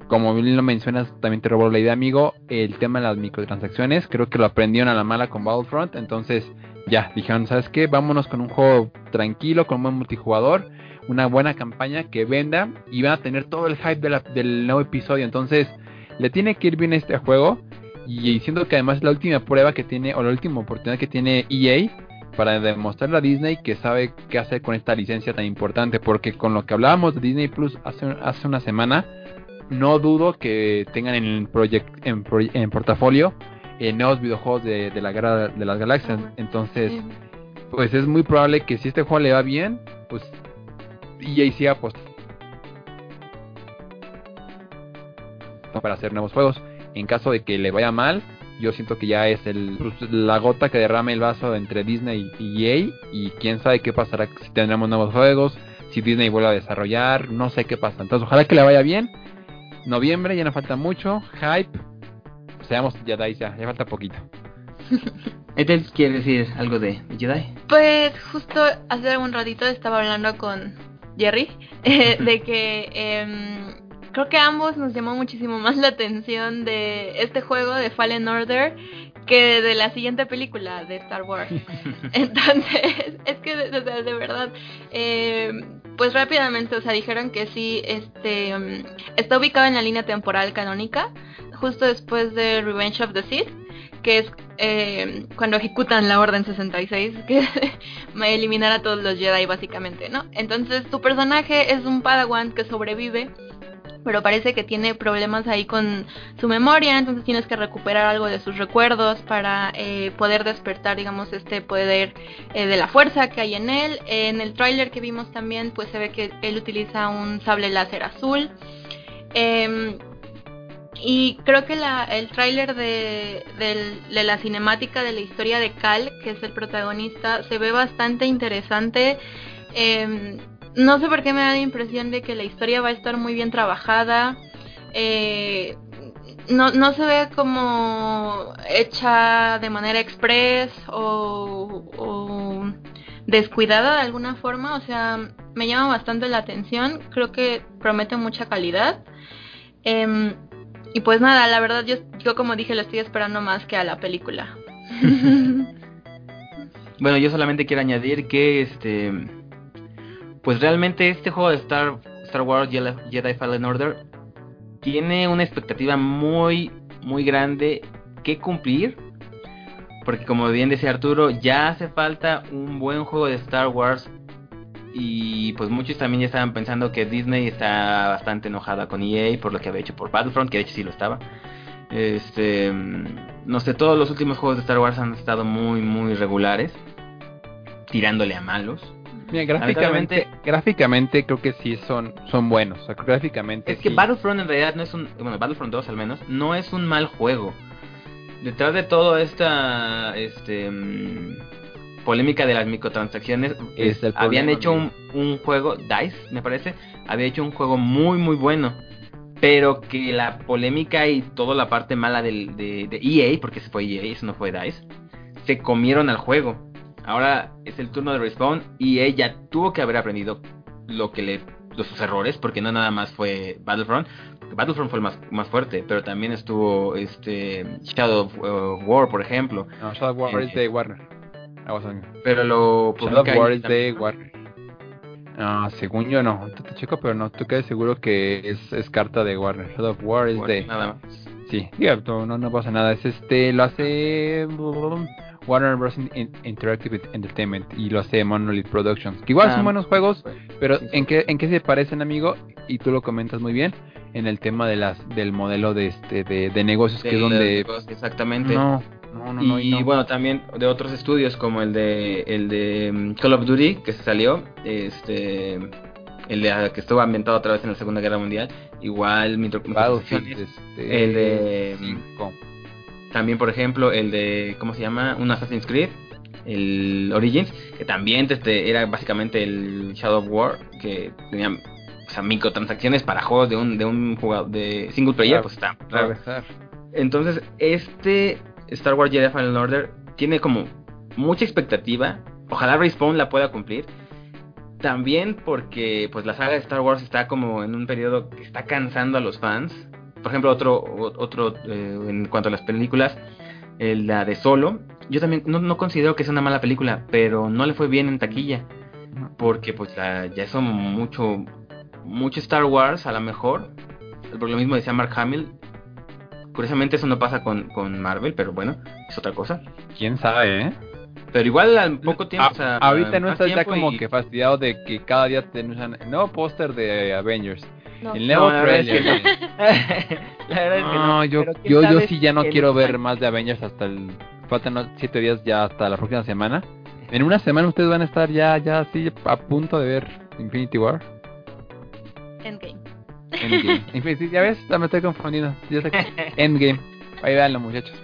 Como bien lo mencionas, también te robó la idea, amigo. El tema de las microtransacciones, creo que lo aprendieron a la mala con Battlefront. Entonces, ya, dijeron, ¿sabes qué? Vámonos con un juego tranquilo, con un buen multijugador, una buena campaña que venda y van a tener todo el hype de la- del nuevo episodio. Entonces, le tiene que ir bien este juego. Y siento que además es la última prueba que tiene, o la última oportunidad que tiene EA para demostrarle a Disney que sabe qué hacer con esta licencia tan importante. Porque con lo que hablábamos de Disney Plus hace, hace una semana, no dudo que tengan en el project, en, en portafolio eh, nuevos videojuegos de, de la guerra de las galaxias. Entonces, pues es muy probable que si este juego le va bien, pues EA siga apostando para hacer nuevos juegos. En caso de que le vaya mal, yo siento que ya es el, pues, la gota que derrame el vaso entre Disney y EA y quién sabe qué pasará si tendremos nuevos juegos, si Disney vuelve a desarrollar, no sé qué pasa. Entonces ojalá que le vaya bien. Noviembre ya no falta mucho, hype. Seamos Jedi ya, ya falta poquito. Ethel, ¿quiere decir algo de Jedi? Pues justo hace un ratito estaba hablando con Jerry eh, de que em, creo que a ambos nos llamó muchísimo más la atención de este juego de Fallen Order que de la siguiente película de Star Wars. Entonces, es que de, de- de verdad, eh, pues rápidamente, o sea, dijeron que sí, este, está ubicado en la línea temporal canónica, justo después de Revenge of the Sith, que es eh, cuando ejecutan la Orden 66, que eliminar a todos los Jedi básicamente, ¿no? Entonces, tu personaje es un Padawan que sobrevive pero parece que tiene problemas ahí con su memoria, entonces tienes que recuperar algo de sus recuerdos para eh, poder despertar, digamos, este poder eh, de la fuerza que hay en él. En el tráiler que vimos también, pues se ve que él utiliza un sable láser azul. Em, y creo que la, el tráiler de, de la cinemática de la historia de Cal, que es el protagonista, se ve bastante interesante. Em, no sé por qué me da la impresión de que la historia va a estar muy bien trabajada. Eh, no, no se ve como hecha de manera express o, o descuidada de alguna forma. O sea, me llama bastante la atención. Creo que promete mucha calidad. Em, y pues nada, la verdad yo, yo como dije lo estoy esperando más que a la película. Bueno, yo solamente quiero añadir que este pues realmente este juego de Star Star Wars Jedi, Fallen Order tiene una expectativa muy, muy grande que cumplir. Porque como bien decía Arturo, ya hace falta un buen juego de Star Wars. Y pues muchos también ya estaban pensando que Disney está bastante enojada con EA por lo que había hecho por Battlefront, que de hecho sí lo estaba. Este, no sé, todos los últimos juegos de Star Wars han estado muy, muy regulares, tirándole a malos. Mira, gráficamente, gráficamente creo que sí son, son buenos. O sea, gráficamente Es que sí. Battlefront en realidad no es un, bueno, Battlefront 2 al menos, no es un mal juego. Detrás de toda esta, este, mm, polémica de las microtransacciones, Es es- el habían problema, hecho un, un juego, DICE me parece, había hecho un juego muy muy bueno. Pero que la polémica y toda la parte mala del, de, de EA, porque se fue EA, eso no fue DICE, se comieron al juego. Ahora es el turno de Respawn y ella tuvo que haber aprendido lo que le de sus errores, porque no nada más fue Battlefront, Battlefront fue el más, más fuerte, pero también estuvo este Shadow of uh, War, por ejemplo. No, Shadow War es de Warner. Pero lo Shadow publica War es de. Warner. No, según yo no. Te checo, pero no. Tú quedes seguro que es, es carta de Warner. Shadow of War es de. nada más. Sí, no, no, no pasa nada. Es este, lo hace Warner Bros. In- Interactive Entertainment y lo hace Monolith Productions. Que igual Ah, son buenos juegos, pero sí, sí. ¿en qué, ¿en qué se parecen, amigo? Y tú lo comentas muy bien en el tema de las del modelo de este de, de negocios que es donde exactamente. no, no, no, no, y no. bueno, también de otros estudios como el de el de mm, Call of Duty que se salió, este el de ah, que estuvo ambientado otra vez en la Segunda Guerra Mundial, igual microtransacciones. este, el de- cinco. También, por ejemplo, el de ¿cómo se llama? Un Assassin's Creed, el Origins, que también este, era básicamente el Shadow of War, que tenía o sea, microtransacciones para juegos de un de un jugador de single player, Claro, pues está. Entonces, este Star Wars Jedi Fallen Order tiene como mucha expectativa. Ojalá Respawn la pueda cumplir. También porque pues la saga de Star Wars está como en un periodo que está cansando a los fans. Por ejemplo, otro otro eh, en cuanto a las películas, el- la de Solo. Yo también no, no considero que sea una mala película, pero no le fue bien en taquilla porque pues la- ya son mucho mucho Star Wars a lo mejor por lo mismo decía Mark Hamill curiosamente eso no pasa con, con Marvel pero bueno es otra cosa quién sabe, ¿eh? pero igual al poco tiempo A- o sea, ahorita no estás ya como y- que fastidiado de que cada día te anuncian el nuevo póster de Avengers, No. el nuevo No, la verdad es trailer. que la verdad es que No, no yo, yo, yo sí ya no quiero ver más de Avengers hasta el... Faltan ¿no? siete días ya hasta la próxima semana. En una semana ustedes van a estar ya, ya así a punto de ver Infinity War. Endgame. Endgame. Infinity, ya ves, ya me estoy confundiendo. Ya sé que- Endgame. Ahí veanlo muchachos.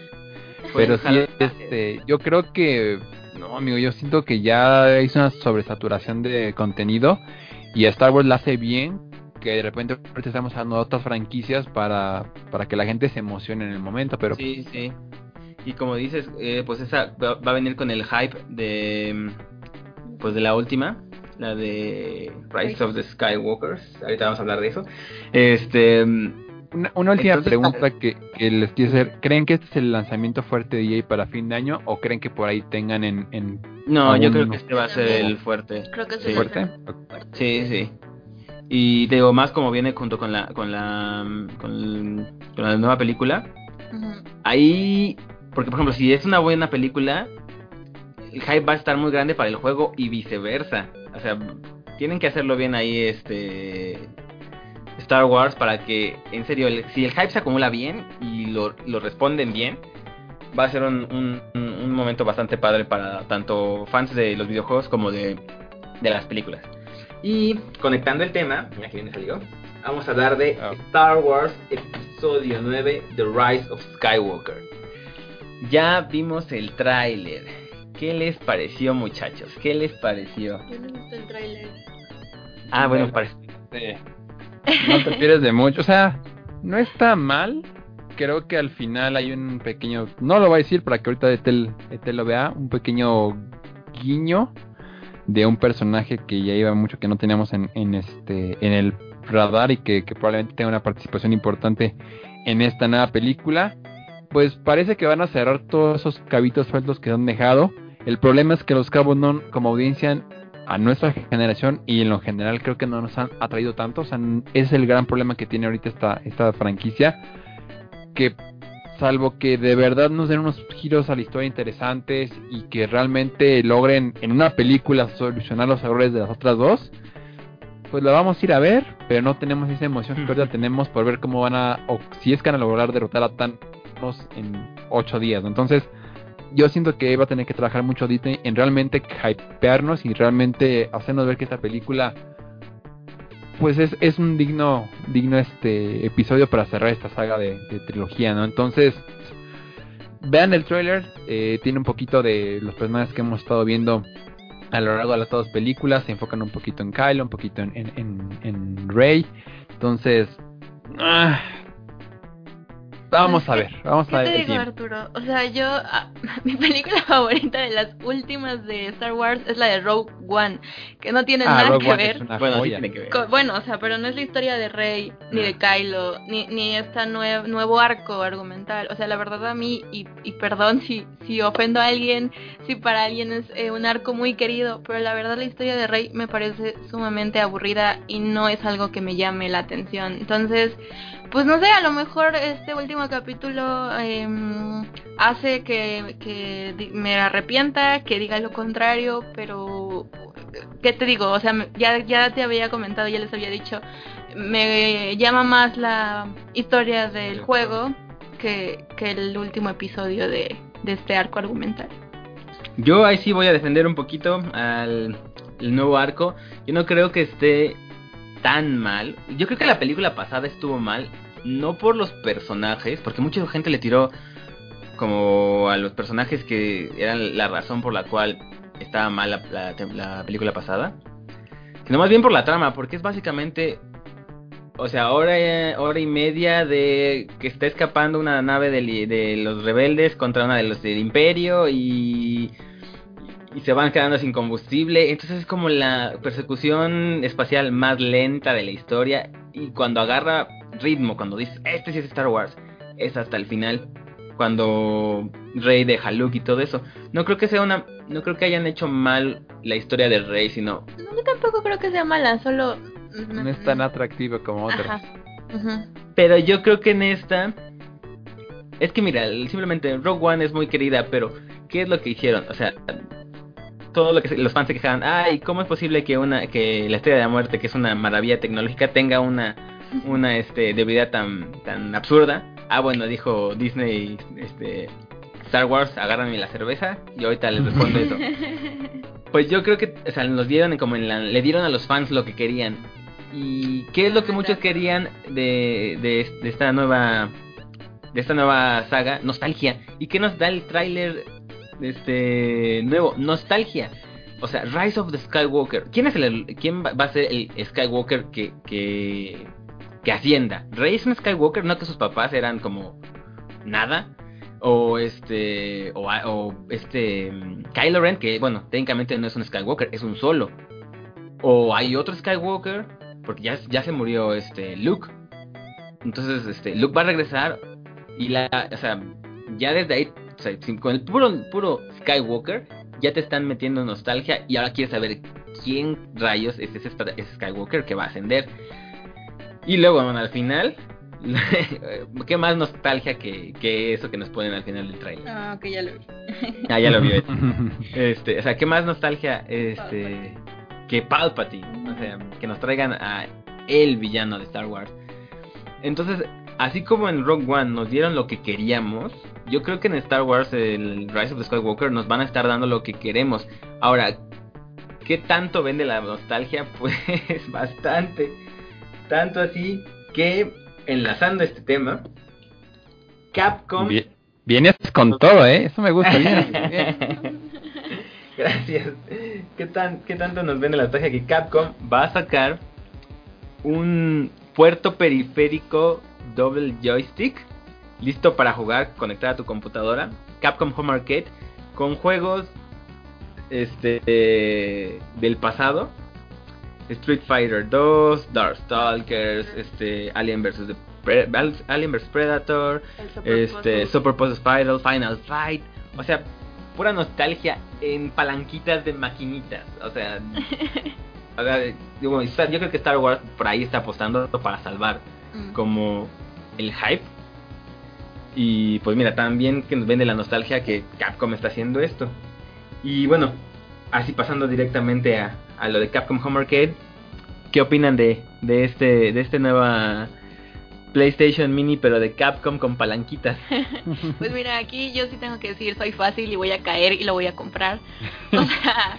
Pues, Pero sí, este, yo creo que, no, amigo, yo siento que ya hizo una sobresaturación de contenido y a Star Wars la hace bien, que de repente ahorita estamos de otras franquicias para, para que la gente se emocione en el momento, pero Sí, sí. Y como dices, eh, pues esa va, va a venir con el hype de pues de la última, la de Rise of the Skywalkers. Ahorita vamos a hablar de eso. Este, una, una última Entonces, pregunta que, que les quiero hacer, ¿creen que este es el lanzamiento fuerte de EA para fin de año o creen que por ahí tengan en, en no, yo creo que este va a ser el fuerte. Creo que Sí. sí. fuerte? Sí, sí. Y digo más como viene junto con la con la con, la nueva película. Ahí, porque por ejemplo, si es una buena película, el hype va a estar muy grande para el juego y viceversa. O sea, tienen que hacerlo bien ahí, este. Star Wars para que, en serio, el- si el hype se acumula bien y lo, lo responden bien, va a ser un, un- un- un momento bastante padre para tanto fans de los videojuegos como de, de las películas. Y conectando el tema, mira que viene salió, vamos a hablar de Ah. Star Wars Episodio 9, The Rise of Skywalker. Ya vimos el tráiler. ¿Qué les pareció, muchachos? ¿Qué les pareció? Yo no he visto el tráiler. Ah, bueno, Sí. parece. no te pierdes de mucho, o sea, no está mal. Creo que al final hay un pequeño, no lo voy a decir para que ahorita Etel, Etel lo vea, un pequeño guiño de un personaje que ya iba mucho que no teníamos en, en este en el radar y que, probablemente tenga una participación importante en esta nueva película. Pues parece que van a cerrar todos esos cabitos sueltos que han dejado. El problema es que los cabos no, como audiencia a nuestra generación y en lo general creo que no nos han atraído tanto. O sea, es el gran problema que tiene ahorita esta, esta franquicia. Que salvo que de verdad nos den unos giros a la historia interesantes y que realmente logren en una película solucionar los errores de las otras dos, pues la vamos a ir a ver, pero no tenemos esa emoción que ahorita tenemos por ver cómo van a, o si es que van a lograr derrotar a Thanos en ocho días. Entonces, yo siento que va a tener que trabajar mucho Disney en realmente hypearnos y realmente hacernos ver que esta película pues es, es un digno digno este episodio para cerrar esta saga de, trilogía, ¿no? Entonces, vean el trailer, eh, tiene un poquito de los personajes que hemos estado viendo a lo largo de las dos películas, se enfocan un poquito en Kylo, un poquito en, en, en, Rey, entonces... Ah, Vamos a ver, vamos a ver. te digo, Arturo? O sea, yo, ah, mi película favorita de las últimas de Star Wars es la de Rogue One, que no tiene ah, nada que ver. Bueno, tiene que ver. bueno, o sea, pero no es la historia de Rey, ni de Kylo, ni, ni este nuevo arco argumental. O sea, la verdad a mí, y, y perdón si, si ofendo a alguien, si para alguien es eh, un arco muy querido, pero la verdad la historia de Rey me parece sumamente aburrida y no es algo que me llame la atención. Entonces, pues no sé, a lo mejor este último capítulo em, hace que, me arrepienta, que diga lo contrario, pero ¿qué te digo? O sea, ya, ya te había comentado, ya les había dicho, me llama más la historia del juego que, el último episodio de, de este arco argumental. Yo ahí sí voy a defender un poquito al el nuevo arco. Yo no creo que esté tan mal. Yo creo que la película pasada estuvo mal, no por los personajes, porque mucha gente le tiró como a los personajes que eran la razón por la cual estaba mal la, película pasada, sino más bien por la trama, porque es básicamente, o sea, hora, hora y media de que está escapando una nave de, los rebeldes contra una de los del imperio y y se van quedando sin combustible. Entonces es como la persecución espacial más lenta de la historia. Y cuando agarra ritmo, cuando dices, este sí es Star Wars, es hasta el final. Cuando Rey deja Luke y todo eso. No creo que sea una. No creo que hayan hecho mal la historia de Rey, sino. No, yo tampoco creo que sea mala, solo. No es tan atractiva como otras. Pero yo creo que en esta. Es que mira, simplemente Rogue One es muy querida, pero ¿qué es lo que hicieron? O sea, todo lo que los fans se quejaban, ay, ¿cómo es posible que una que la estrella de la muerte, que es una maravilla tecnológica, tenga una una este debilidad tan tan absurda? Ah, bueno, dijo Disney este Star Wars, agárrame la cerveza y ahorita les respondo eso. Pues yo creo que, o sea, nos dieron como en la, le dieron a los fans lo que querían. ¿Y qué es lo que muchos querían de, de, de esta nueva de esta nueva saga? Nostalgia. ¿Y qué nos da el tráiler este nuevo, nostalgia. O sea, Rise of the Skywalker. ¿Quién es el quién va a ser el Skywalker que que que ascienda? ¿Rey es un Skywalker? No que sus papás eran como nada o este o, este Kylo Ren que bueno, técnicamente no es un Skywalker, es un solo. O hay otro Skywalker porque ya ya se murió este Luke. Entonces, este Luke va a regresar y la o sea, ya desde ahí o sea, con el puro, puro Skywalker ya te están metiendo nostalgia y ahora quieres saber quién rayos es ese, Skywalker que va a ascender. Y luego, bueno, al final, ¿qué más nostalgia que, que, eso que nos ponen al final del trailer? Ah, que ya lo vi. ah, ya lo vi. este, o sea, ¿qué más nostalgia este, que Palpatine? O sea, que nos traigan a el villano de Star Wars. Entonces, así como en Rogue One nos dieron lo que queríamos, yo creo que en Star Wars, el Rise of the Skywalker, nos van a estar dando lo que queremos. Ahora, ¿qué tanto vende la nostalgia? Pues bastante. Tanto así que, enlazando este tema, Capcom... vienes con todo, ¿eh? Eso me gusta. Bien. Gracias. ¿Qué, tan, ¿Qué tanto nos vende la nostalgia que Capcom va a sacar un puerto periférico Double Joystick, listo para jugar, conectar a tu computadora. Capcom Home Arcade con juegos este del pasado. Street Fighter 2, Darkstalkers, este Alien vs Alien vs Predator, este Super Puzzle Final, Final Fight, o sea, pura nostalgia en palanquitas de maquinitas. O sea, o yo creo que Star Wars por ahí está apostando para salvar Mm. como el hype. Y pues mira, también que nos vende la nostalgia que Capcom está haciendo esto. Y bueno, así pasando directamente a, a lo de Capcom Home Arcade, ¿qué opinan de, de este de este nueva PlayStation Mini pero de Capcom con palanquitas? Pues mira, aquí yo sí tengo que decir, soy fácil y voy a caer y lo voy a comprar. O sea,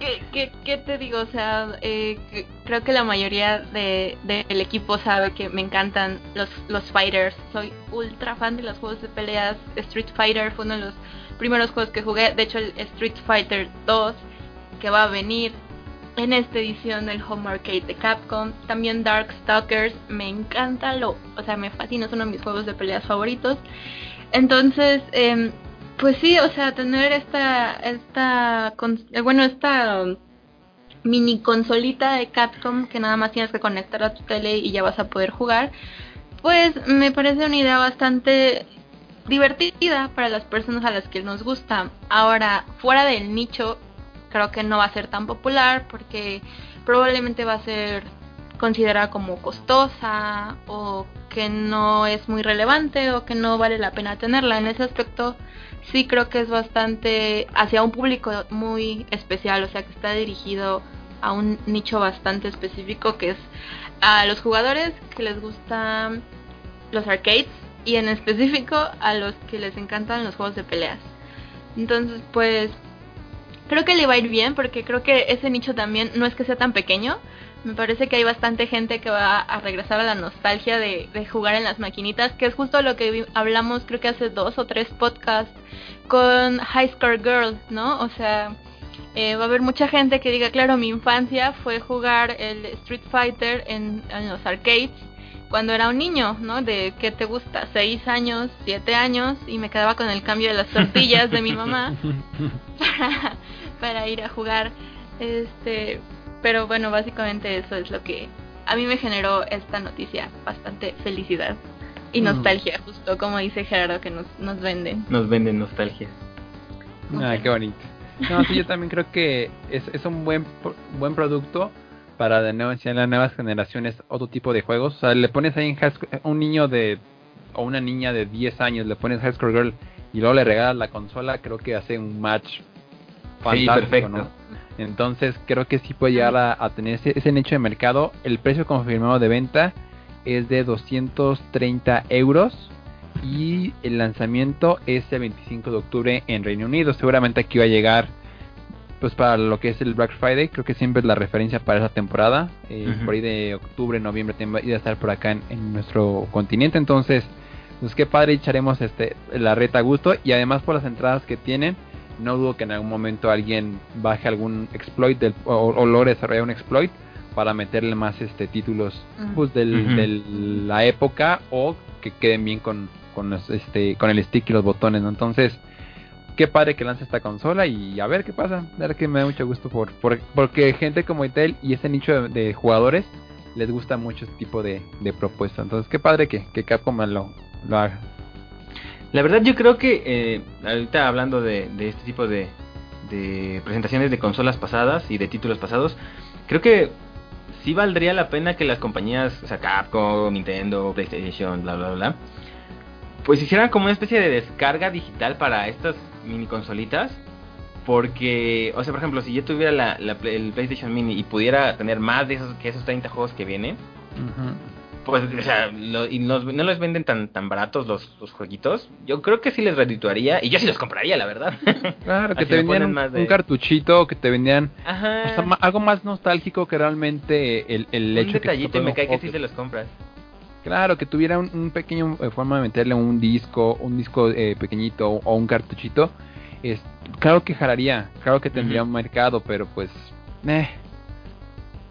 ¿qué, qué, qué te digo? O sea, eh, creo que la mayoría de- del equipo sabe que me encantan los, los fighters. Soy ultra fan de los juegos de peleas. Street Fighter fue uno de los primeros juegos que jugué. De hecho, el Street Fighter 2, que va a venir en esta edición del Home Arcade de Capcom. También Darkstalkers, me encanta, lo, o sea, me fascina, es uno de mis juegos de peleas favoritos. Entonces, em, pues sí, o sea, tener esta, esta, eh, bueno, esta um, mini consolita de Capcom que nada más tienes que conectar a tu tele y ya vas a poder jugar, pues me parece una idea bastante divertida para las personas a las que nos gusta. Ahora, fuera del nicho, creo que no va a ser tan popular porque probablemente va a ser considerada como costosa o que no es muy relevante o que no vale la pena tenerla. En ese aspecto sí creo que es bastante hacia un público muy especial, o sea que está dirigido a un nicho bastante específico que es a los jugadores que les gustan los arcades y en específico a los que les encantan los juegos de peleas. Entonces pues creo que le va a ir bien porque creo que ese nicho también no es que sea tan pequeño. Me parece que hay bastante gente que va a regresar a la nostalgia de, de jugar en las maquinitas, que es justo lo que hablamos creo que hace dos o tres podcasts con High Score Girl, ¿no? O sea, eh, va a haber mucha gente que diga, claro, mi infancia fue jugar el Street Fighter en los arcades cuando era un niño, ¿no? De qué te gusta, seis años, siete años, y me quedaba con el cambio de las tortillas de mi mamá para, para ir a jugar. Este, pero bueno, básicamente eso es lo que a mí me generó esta noticia, bastante felicidad y Mm. nostalgia, justo como dice Gerardo que nos, nos venden. Nos venden nostalgia. Ah, qué bonito. No, sí, yo también creo que es, es un buen buen producto para de nuevo enseñar a nuevas generaciones otro tipo de juegos. O sea, le pones ahí en School- un niño de o una niña de 10 años, le pones High School Girl y luego le regalas la consola, creo que hace un match fantástico, perfecto. ¿no? Entonces creo que sí puede llegar a, a tener ese, ese nicho de mercado. El precio confirmado de venta es de 230 euros y el lanzamiento es el 25 de octubre en Reino Unido. Seguramente aquí va a llegar pues para lo que es el Black Friday, creo que siempre es la referencia para esa temporada. Eh. Por ahí de octubre, noviembre va a estar por acá en, en nuestro continente. Entonces, pues qué padre echaremos este la reta a gusto y además por las entradas que tienen. No dudo que en algún momento alguien baje algún exploit del, o, o logre desarrollar un exploit para meterle más este títulos pues del, de la época o que queden bien con, con los, este con el stick y los botones ¿no? entonces qué padre que lance esta consola y a ver qué pasa. La verdad que me da mucho gusto por, por- porque gente como Intel y ese nicho de, jugadores les gusta mucho este tipo de, de propuesta entonces qué padre que, Capcom lo, haga. La verdad yo creo que eh, ahorita hablando de, de este tipo de, de presentaciones de consolas pasadas y de títulos pasados, creo que sí valdría la pena que las compañías, o sea, Capcom, Nintendo, PlayStation, bla, bla, bla, pues hicieran como una especie de descarga digital para estas mini consolitas. Porque, o sea, por ejemplo, si yo tuviera la, la el PlayStation Mini y pudiera tener más de esos que esos 30 juegos que vienen, pues, o sea, lo- y los- no los venden tan tan baratos los, los jueguitos. Yo creo que sí les redituaría y yo sí los compraría, la verdad. claro que te vendían un, más de- un cartuchito que te vendían Ajá. o sea, algo más nostálgico que realmente el, el un hecho que detallito y me cae que sí se los compras. Claro, que tuviera un, un pequeño eh, forma de meterle un disco, un disco eh, pequeñito o, un cartuchito. Es, claro que jalaría, claro que tendría un mercado, pero pues... eh.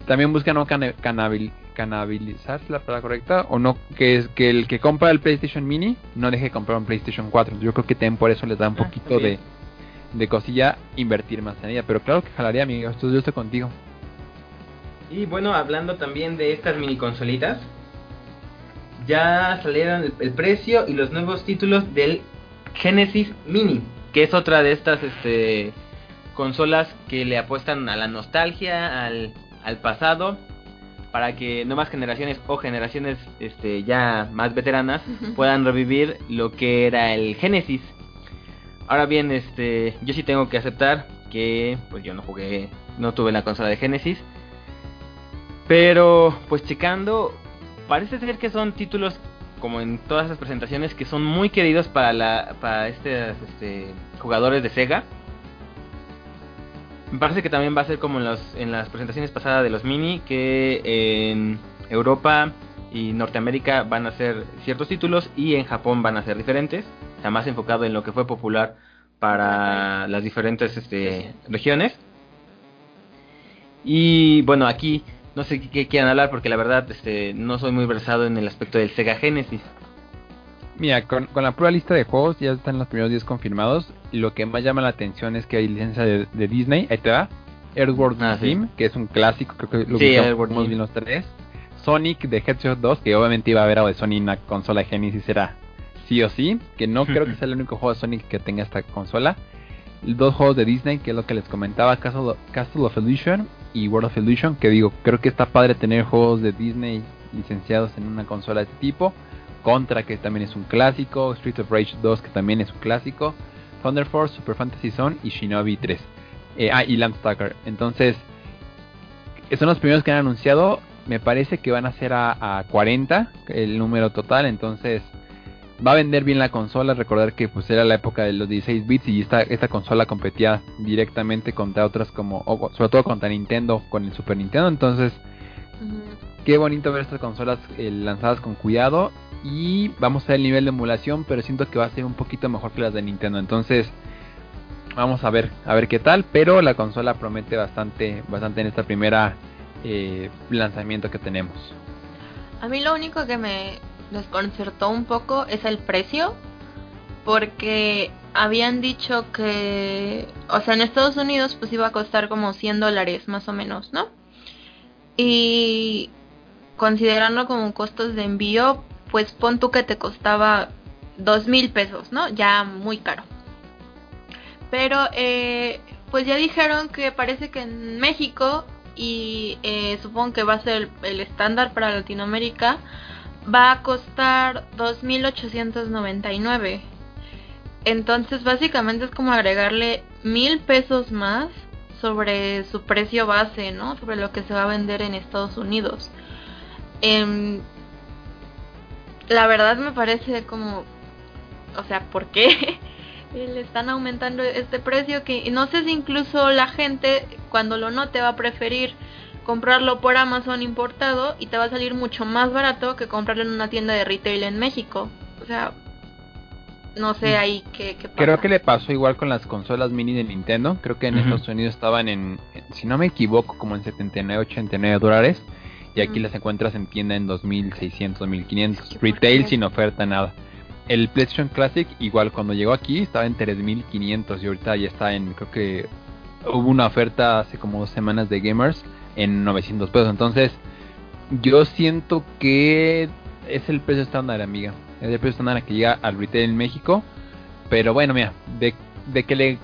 También buscan no cana- canabil- canabilizar ¿es la palabra correcta o no que es que el que compra el PlayStation Mini no deje de comprar un PlayStation 4. Yo creo que también por eso les da un Ah, poquito de, de cosilla invertir más en ella, pero claro que jalaría, amigo. Esto yo estoy contigo. Y bueno, hablando también de estas mini consolitas, ya salieron el, el precio y los nuevos títulos del Genesis Mini, que es otra de estas este consolas que le apuestan a la nostalgia, al, al pasado, para que nuevas generaciones o generaciones este, ya más veteranas puedan revivir lo que era el Genesis. Ahora bien, este, yo sí tengo que aceptar que pues yo no jugué, no tuve la consola de Genesis. Pero pues checando, parece ser que son títulos como en todas las presentaciones que son muy queridos para la para este, jugadores de Sega. Me parece que también va a ser como en, los, en las presentaciones pasadas de los mini, que en Europa y Norteamérica van a ser ciertos títulos y en Japón van a ser diferentes, o sea, más enfocado en lo que fue popular para las diferentes este, regiones. Y bueno, aquí no sé qué quieran hablar porque la verdad este, no soy muy versado en el aspecto del Sega Genesis. Mira, con, la prueba lista de juegos ya están los primeros 10 confirmados. Lo que más llama la atención es que hay licencia de, Disney. Ahí te va. Earthworm ah, que es un clásico, creo que lo sí, muy bien los tres. Sonic de Headshot 2, que obviamente iba a haber algo de Sonic en la consola de Genesis, era sí o sí. Que no creo que sea el único juego de Sonic que tenga esta consola. Dos juegos de Disney, que es lo que les comentaba, Castle, Castle of Illusion y World of Illusion. Que digo, creo que está padre tener juegos de Disney licenciados en una consola de este tipo. Contra, que también es un clásico, Street of Rage 2, que también es un clásico, Thunder Force, Super Fantasy Zone y Shinobi 3. Eh, ah, y Landstalker. Entonces, son los primeros que han anunciado. Me parece que van a ser a, 40 el número total. Entonces, va a vender bien la consola. Recordar que pues era la época de los 16 bits y esta, esta consola competía directamente contra otras como, sobre todo contra Nintendo con el Super Nintendo. Entonces, qué bonito ver estas consolas eh, lanzadas con cuidado y vamos a ver el nivel de emulación, pero siento que va a ser un poquito mejor que las de Nintendo. Entonces, vamos a ver, a ver qué tal, pero la consola promete bastante, bastante en esta primera eh, lanzamiento que tenemos. A mí lo único que me desconcertó un poco es el precio, porque habían dicho que, o sea, en Estados Unidos pues iba a costar como 100 dólares más o menos, ¿no? Y considerando como costos de envío, pues pon tú que te costaba dos mil pesos, ¿no? Ya muy caro. Pero eh, pues ya dijeron que parece que en México y eh, supongo que va a ser el, estándar para Latinoamérica va a costar 2.899. Entonces básicamente es como agregarle mil pesos más sobre su precio base, ¿no? Sobre lo que se va a vender en Estados Unidos. Eh, la verdad me parece como, o sea, ¿por qué le están aumentando este precio? Que no sé si incluso la gente cuando lo note va a preferir comprarlo por Amazon importado y te va a salir mucho más barato que comprarlo en una tienda de retail en México. O sea, no sé mm. ahí qué, qué pasa. Creo que le pasó igual con las consolas mini de Nintendo. Creo que en Estados Unidos estaban en, si no me equivoco, como en 79, 89 dólares y aquí las encuentras en tienda en 2600, 2500, retail sin oferta, nada. El PlayStation Classic, igual cuando llegó aquí, estaba en 3500 y ahorita ya está en, creo que hubo una oferta hace como dos semanas de Gamers en 900 pesos. Entonces, yo siento que es el precio estándar, amiga. Es el precio estándar que llega al retail en México. Pero bueno, mira, de, de que le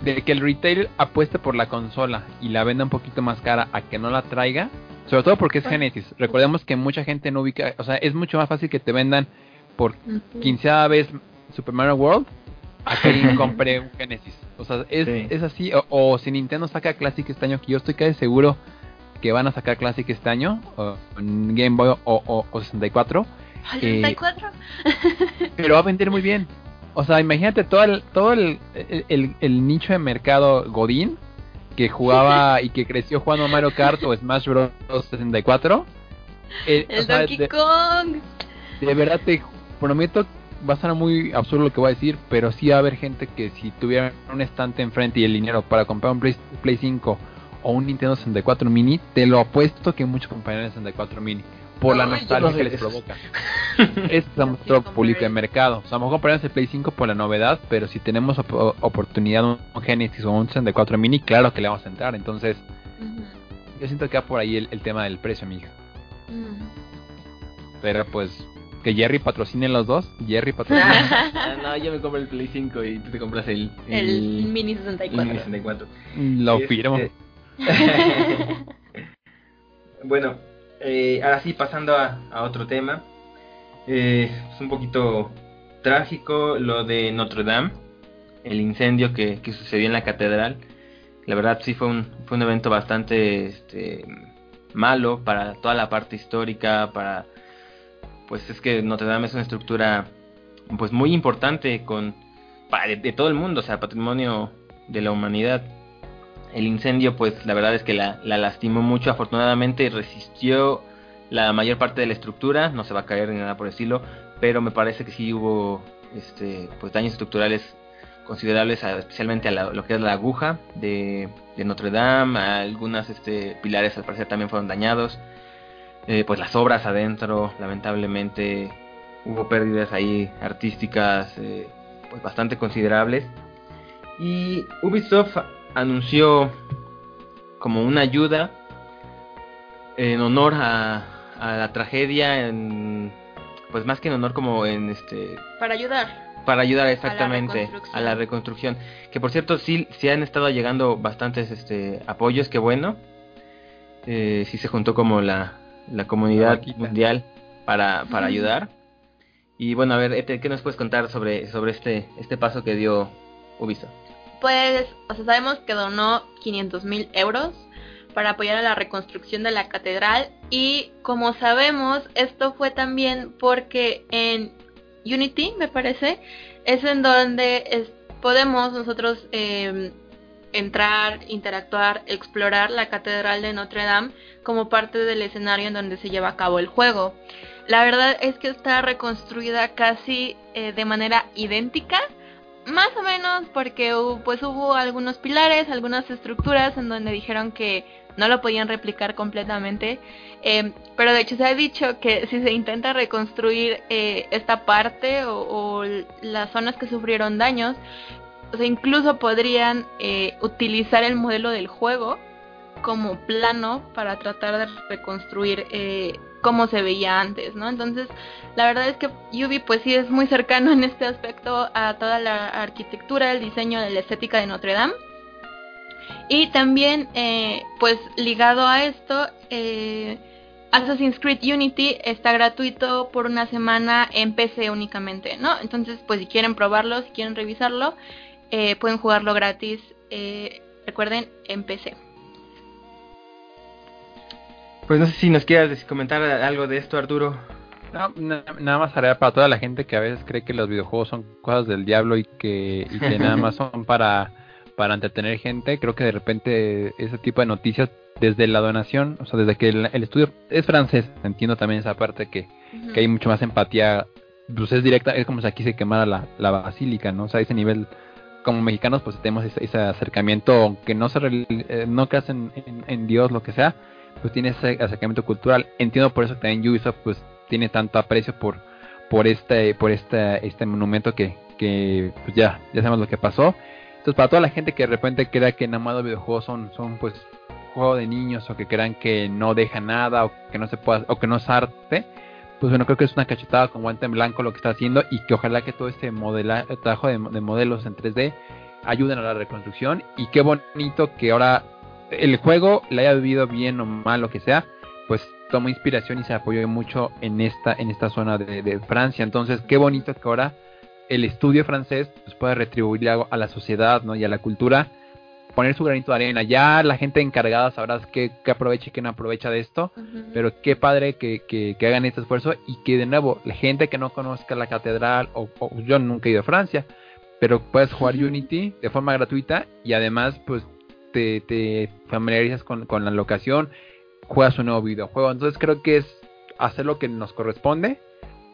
de que el retail apueste por la consola y la venda un poquito más cara a que no la traiga, sobre todo porque es Genesis. Recordemos que mucha gente no ubica, o sea, es mucho más fácil que te vendan por quinceava vez Super Mario World a que alguien compre un Genesis. O sea, es, es así. O, si Nintendo saca Classic este año, que yo estoy casi seguro que van a sacar Classic este año, o Game Boy o, o, 64. Eh, pero va a vender muy bien. O sea, imagínate todo el, todo el, el nicho de mercado Godín que jugaba y que creció jugando Mario Kart o Smash Bros 64. Eh, el Donkey Kong. De verdad te prometo, va a ser muy absurdo lo que voy a decir, pero sí va a haber gente que si tuviera un estante enfrente y el dinero para comprar un Play, Play 5 o un Nintendo 64 mini, te lo apuesto que muchos compañeros de 64 mini por la nostalgia que les provoca. es nuestro público de mercado. O sea, a lo mejor el Play 5 por la novedad, pero si tenemos oportunidad un Genesis o un 64 mini, claro que le vamos a entrar. Entonces, yo siento que va por ahí el, tema del precio, amiga. Pero pues, que Jerry patrocine los dos. Jerry patrocine. Ah, no, yo me compro el Play 5 y tú te compras el, El Mini 64. el Mini 64. Lo Este- firmo. bueno, eh, ahora sí, pasando a, otro tema. Eh, es un poquito trágico lo de Notre Dame, el incendio que, que sucedió en la catedral. La verdad sí fue un, fue un evento bastante este, malo para toda la parte histórica, para... Pues es que Notre Dame es una estructura pues muy importante con para- de todo el mundo, o sea, patrimonio de la humanidad. El incendio, pues la verdad es que la, la lastimó mucho. Afortunadamente resistió la mayor parte de la estructura, no se va a caer ni nada por el estilo, pero me parece que sí hubo este, pues daños estructurales considerables, especialmente a la- lo que es la aguja de, de Notre Dame, a algunas este, pilares al parecer también fueron dañados. Eh, pues las obras adentro, lamentablemente hubo pérdidas ahí artísticas eh, pues bastante considerables. Y Ubisoft anunció como una ayuda en honor a, a la tragedia, en, pues más que en honor como en este Para ayudar. para ayudar exactamente a la reconstrucción. Que por cierto sí, sí han estado llegando bastantes este apoyos, que bueno. Eh, sí se juntó como la, la comunidad mundial para, para ayudar. Y bueno, a ver, Ete, ¿qué nos puedes contar sobre, sobre este, este paso que dio Ubisoft? Pues, o sea, sabemos que donó 500 mil euros para apoyar a la reconstrucción de la catedral y como sabemos, esto fue también porque en Unity, me parece, es en donde podemos nosotros eh, entrar, interactuar, explorar la catedral de Notre Dame como parte del escenario en donde se lleva a cabo el juego. La verdad es que está reconstruida casi eh, de manera idéntica más o menos porque pues hubo algunos pilares, algunas estructuras en donde dijeron que no lo podían replicar completamente. Eh, pero de hecho se ha dicho que si se intenta reconstruir eh, esta parte o, o las zonas que sufrieron daños, o sea, incluso podrían eh, utilizar el modelo del juego como plano para tratar de reconstruir eh, cómo se veía antes, ¿no? Entonces, la verdad es que Yubi pues sí es muy cercano en este aspecto a toda la arquitectura, el diseño la estética de Notre Dame. Y también, eh, pues ligado a esto, eh, Assassin's Creed Unity está gratuito por una semana en PC únicamente, ¿no? Entonces, pues si quieren probarlo, si quieren revisarlo, eh, pueden jugarlo gratis, eh, recuerden, en PC. Pues no sé si nos quieras comentar algo de esto, Arturo. No, na- nada más haré para toda la gente que a veces cree que los videojuegos son cosas del diablo y que, y que nada más son para, para entretener gente. Creo que de repente ese tipo de noticias desde la donación, o sea, desde que el, el estudio es francés, entiendo también esa parte que, que hay mucho más empatía, pues es directa, es como si aquí se quemara la, la basílica, ¿no? O sea, ese nivel, como mexicanos, pues tenemos ese, ese acercamiento, aunque no se rel- eh, no creas en, en- en Dios, lo que sea, pues tiene ese acercamiento cultural. Entiendo por eso que también Ubisoft, pues tiene tanto aprecio por por este por este este monumento que, que pues ya ya sabemos lo que pasó entonces para toda la gente que de repente crea que nada más los videojuegos son son pues juego de niños o que crean que no deja nada o que no se pueda o que no es arte pues bueno creo que es una cachetada con guante en blanco lo que está haciendo y que ojalá que todo este modela, trabajo de, de modelos en 3D ayuden a la reconstrucción y qué bonito que ahora el juego le haya vivido bien o mal lo que sea pues tomó inspiración y se apoyó mucho en esta en esta zona de, de Francia entonces qué bonito que ahora el estudio francés pues pueda retribuir a, a la sociedad ¿no? y a la cultura poner su granito de arena ya la gente encargada sabrás qué, qué aprovecha y qué no aprovecha de esto pero qué padre que, que, que hagan este esfuerzo y que de nuevo la gente que no conozca la catedral o, o yo nunca he ido a Francia pero puedes jugar. Unity de forma gratuita y además pues te, te familiarizas con, con la locación juegas un nuevo videojuego. Entonces creo que es hacer lo que nos corresponde.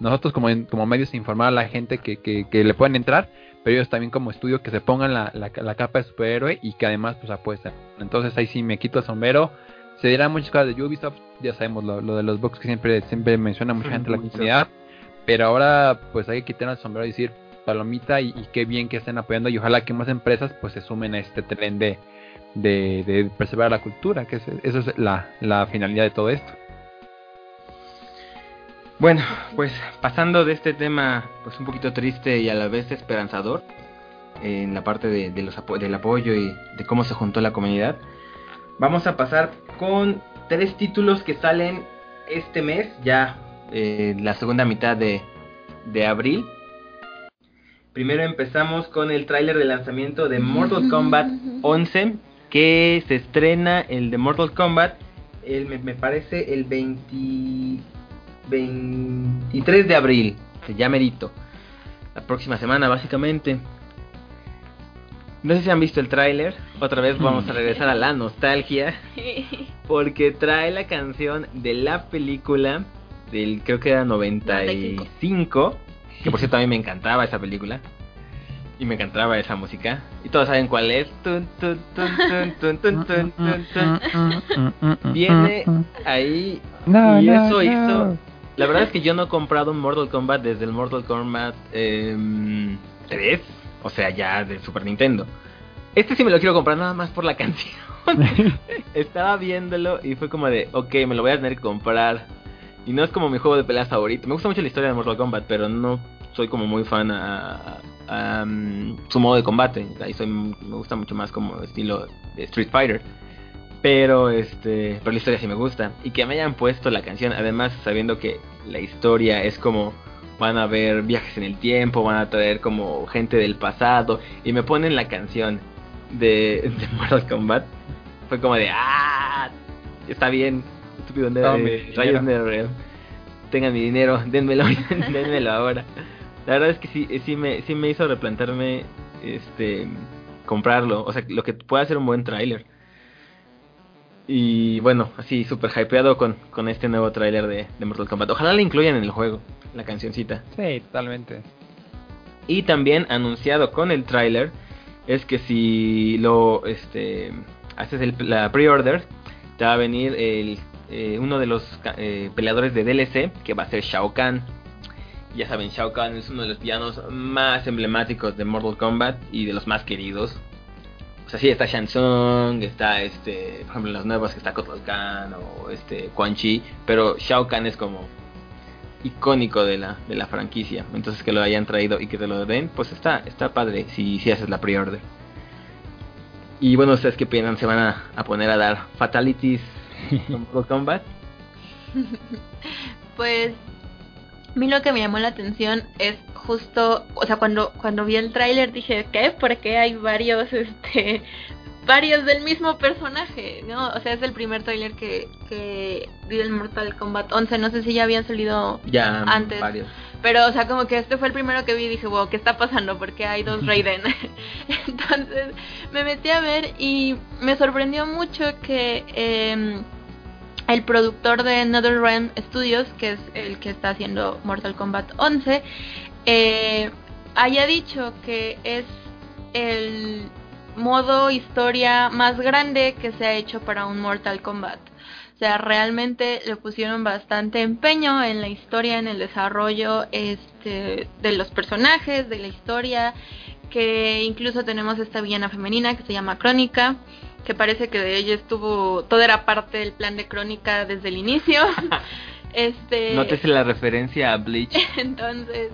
Nosotros como, como medios informar a la gente que, que, que le pueden entrar pero ellos también como estudio que se pongan la, la, la capa de superhéroe y que además pues apuestan. Entonces ahí sí me quito el sombrero. Se dirán muchas cosas de Ubisoft, ya sabemos lo, lo de los bugs que siempre siempre menciona mucha gente en la comunidad, pero ahora pues hay que quitar el sombrero y decir palomita y, y qué bien que estén apoyando y ojalá que más empresas pues se sumen a este tren de, de, de preservar la cultura, que es, eso es la, la finalidad de todo esto. Bueno, pues pasando de este tema pues un poquito triste y a la vez esperanzador en la parte de, los del apoyo y de cómo se juntó la comunidad, vamos a pasar con tres títulos que salen este mes, ya eh, la segunda mitad de, de abril. Primero empezamos con el tráiler de lanzamiento de Mortal Kombat 11, que se estrena el de Mortal Kombat, el, me, parece el 23 de abril, ya merito. La próxima semana, básicamente. No sé si han visto el tráiler. Otra vez vamos a regresar a la nostalgia. Porque trae la canción de la película del creo que era 95. Que por cierto a mí me encantaba esa película. Y me encantaba esa música. Y todos saben cuál es. Viene ahí. y eso hizo. La verdad es que yo no he comprado un Mortal Kombat desde el Mortal Kombat 3. O sea, ya de Super Nintendo. Este sí me lo quiero comprar nada más por la canción. Estaba viéndolo y fue como de, ok, me lo voy a tener que comprar. Y no es como mi juego de peleas favorito. Me gusta mucho la historia de Mortal Kombat, pero no soy como muy fan a, um, su modo de combate. Ahí soy, me gusta mucho más como estilo de Street Fighter. Pero este, pero la historia sí me gusta. Y que me hayan puesto la canción, además sabiendo que la historia es como van a ver viajes en el tiempo, van a traer como gente del pasado y me ponen la canción de, de Mortal Kombat. Fue como de ah, está bien, estúpido de rayos real Tengan mi dinero, denmelo, denmelo ahora. La verdad es que sí, sí me, sí me hizo replantarme este comprarlo, o sea, lo que pueda ser un buen tráiler. Y bueno, así súper hypeado con, con este nuevo tráiler de, de, Mortal Kombat. Ojalá le incluyan en el juego, la cancioncita. Sí, totalmente. Y también anunciado con el tráiler es que si lo este haces el, la pre-order, te va a venir el, eh, uno de los eh, peleadores de DLC, que va a ser Shao Kahn. Ya saben, Shao Kahn es uno de los villanos más emblemáticos de Mortal Kombat y de los más queridos. O sea, sí, está Shang Tsung, está este, por ejemplo, en los nuevos que está Kotal Kahn o este Quan Chi, pero Shao Kahn es como icónico de la, de la franquicia. Entonces que lo hayan traído y que te lo den, pues está, está padre si, si haces la pre-order. Y bueno, ¿ustedes qué piensan? ¿Se van a, poner a dar fatalities con Combat? pues a mí lo que me llamó la atención es justo, o sea, cuando cuando vi el tráiler dije, ¿qué? Porque hay varios este varios del mismo personaje, ¿no? O sea, es el primer trailer que, que vi del Mortal Kombat 11. No sé si ya habían salido ya, antes. Varios. Pero, o sea, como que este fue el primero que vi y dije, wow, ¿qué está pasando? Porque hay dos Raiden. Entonces me metí a ver y me sorprendió mucho que eh, el productor de NetherRealm Studios, que es el que está haciendo Mortal Kombat 11, eh, haya dicho que es el modo historia más grande que se ha hecho para un Mortal Kombat. O sea, realmente le pusieron bastante empeño en la historia, en el desarrollo este, de los personajes, de la historia, que incluso tenemos esta villana femenina que se llama Crónica, que parece que de ella estuvo, todo era parte del plan de Crónica desde el inicio. este, Nótese la referencia a Bleach. Entonces,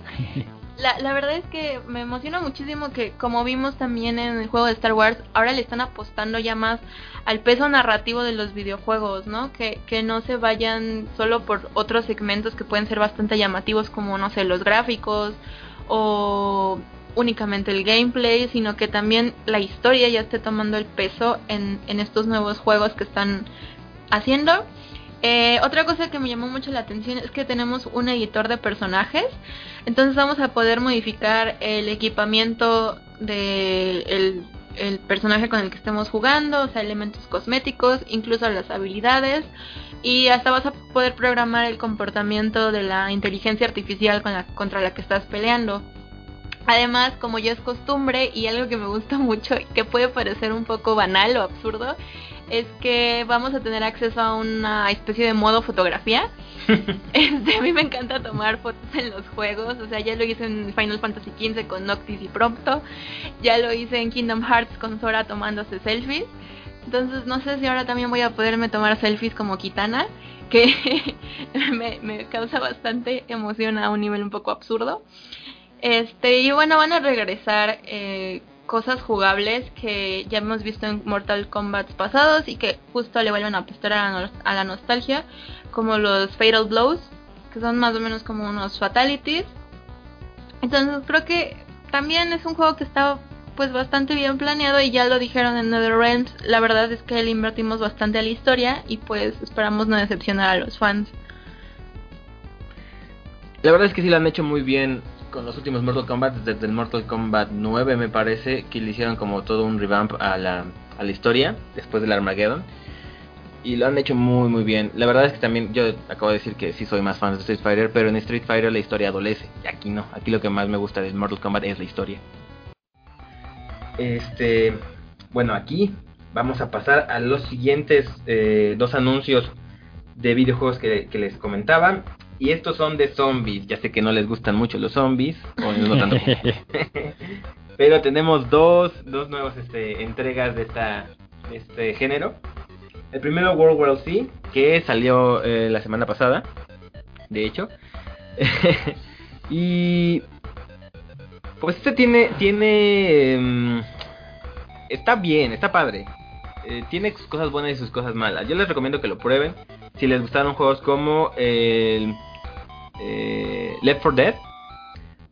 la, la verdad es que me emociona muchísimo que, como vimos también en el juego de Star Wars, ahora le están apostando ya más al peso narrativo de los videojuegos, ¿no? Que, que no se vayan solo por otros segmentos que pueden ser bastante llamativos, como, no sé, los gráficos o únicamente el gameplay, sino que también la historia ya esté tomando el peso en, en estos nuevos juegos que están haciendo. Eh, otra cosa que me llamó mucho la atención es que tenemos un editor de personajes, entonces vamos a poder modificar el equipamiento del el personaje con el que estemos jugando, o sea, elementos cosméticos, incluso las habilidades, y hasta vas a poder programar el comportamiento de la inteligencia artificial contra la que estás peleando. Además, como ya es costumbre y algo que me gusta mucho y que puede parecer un poco banal o absurdo, es que vamos a tener acceso a una especie de modo fotografía. este, a mí me encanta tomar fotos en los juegos, o sea, ya lo hice en Final Fantasy XV con Noctis y Prompto, ya lo hice en Kingdom Hearts con Sora tomándose selfies. Entonces, no sé si ahora también voy a poderme tomar selfies como Kitana, que me, me, causa bastante emoción a un nivel un poco absurdo. Este, y bueno, van a regresar eh, cosas jugables que ya hemos visto en Mortal Kombat pasados y que justo le vuelven a apostar a la, nostalgia, como los Fatal Blows, que son más o menos como unos fatalities. Entonces creo que también es un juego que está pues bastante bien planeado y ya lo dijeron en NetherRealms, la verdad es que le invertimos bastante a la historia y pues esperamos no decepcionar a los fans. La verdad es que sí lo han hecho muy bien con los últimos Mortal Kombat, desde el Mortal Kombat 9 me parece, que le hicieron como todo un revamp a la, a la historia después del Armageddon. Y lo han hecho muy muy bien. La verdad es que también yo acabo de decir que sí soy más fan de Street Fighter, pero en Street Fighter la historia adolece. Y aquí no, aquí lo que más me gusta del Mortal Kombat es la historia. Este, bueno, aquí vamos a pasar a los siguientes eh, dos anuncios de videojuegos que, que les comentaba. Y estos son de zombies. Ya sé que no les gustan mucho los zombies. O no tanto. Pero tenemos dos, dos nuevas este, entregas de, esta, este género. El primero World War Z, que salió eh, la semana pasada. De hecho. y pues este tiene tiene em, está bien, está padre. Eh, tiene sus cosas buenas y sus cosas malas. Yo les recomiendo que lo prueben. Si les gustaron juegos como el eh, Left 4 Dead.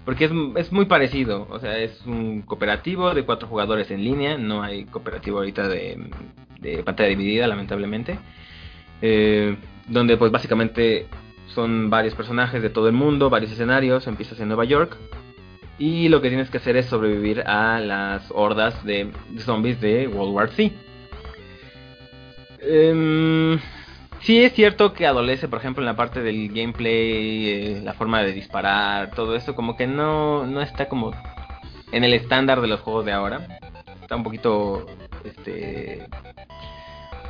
Porque es, muy parecido, o sea, es un cooperativo de cuatro jugadores en línea, no hay cooperativo ahorita de, pantalla dividida, lamentablemente. Eh, donde pues básicamente son varios personajes de todo el mundo, varios escenarios, empiezas en Nueva York. Y lo que tienes que hacer es sobrevivir a las hordas de, zombies de World War Z. Em, Sí es cierto que adolece, por ejemplo, en la parte del gameplay, eh, la forma de disparar, todo eso, como que no, no está como en el estándar de los juegos de ahora. Está un poquito, este,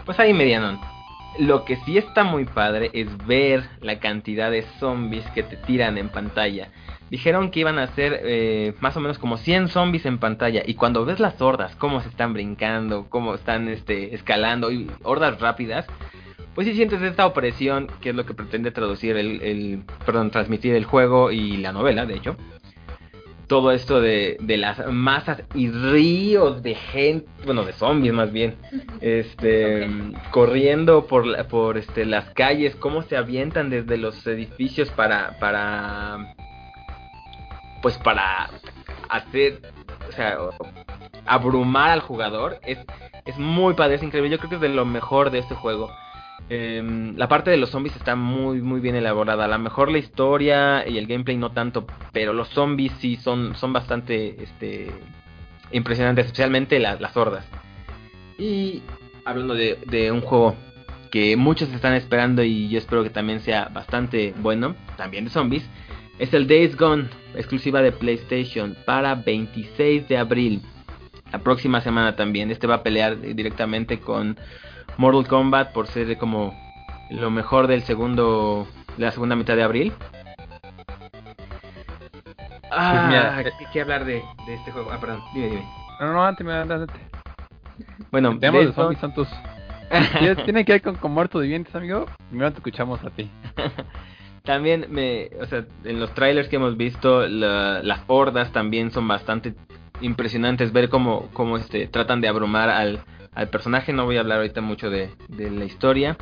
pues ahí mediano. Lo que sí está muy padre es ver la cantidad de zombies que te tiran en pantalla. Dijeron que iban a ser eh, más o menos como 100 zombies en pantalla. Y cuando ves las hordas, cómo se están brincando, cómo están este, escalando, y hordas rápidas, pues si sientes esta opresión, que es lo que pretende traducir el, perdón, transmitir el juego y la novela, de hecho. Todo esto de, de las masas y ríos de gente, bueno, de zombies más bien, este, corriendo por, por este, las calles, cómo se avientan desde los edificios para, para, pues para hacer, o sea, abrumar al jugador, es, es muy padre, es increíble, yo creo que es de lo mejor de este juego. Em, la parte de los zombies está muy muy bien elaborada. A lo mejor la historia y el gameplay no tanto, pero los zombies sí son, son bastante este, impresionantes, especialmente las hordas. Y hablando de, un juego que muchos están esperando y yo espero que también sea bastante bueno, también de zombies, es el Days Gone, exclusiva de PlayStation, para 26 de abril. La próxima semana también. Este va a pelear directamente con Mortal Kombat por ser como lo mejor del segundo de la segunda mitad de abril. Ah, pues ¿qué, ¿qué, hablar de, de, este juego? Ah, perdón, dime, dime. No, no, antes, antes. Bueno, tenemos los zombies son tus... Tiene que ver con, con muertos vivientes, amigo. Primero te escuchamos a ti. también me, o sea, en los trailers que hemos visto, las hordas también son bastante impresionantes. Ver cómo, cómo este, tratan de abrumar al, al personaje. No voy a hablar ahorita mucho de, la historia.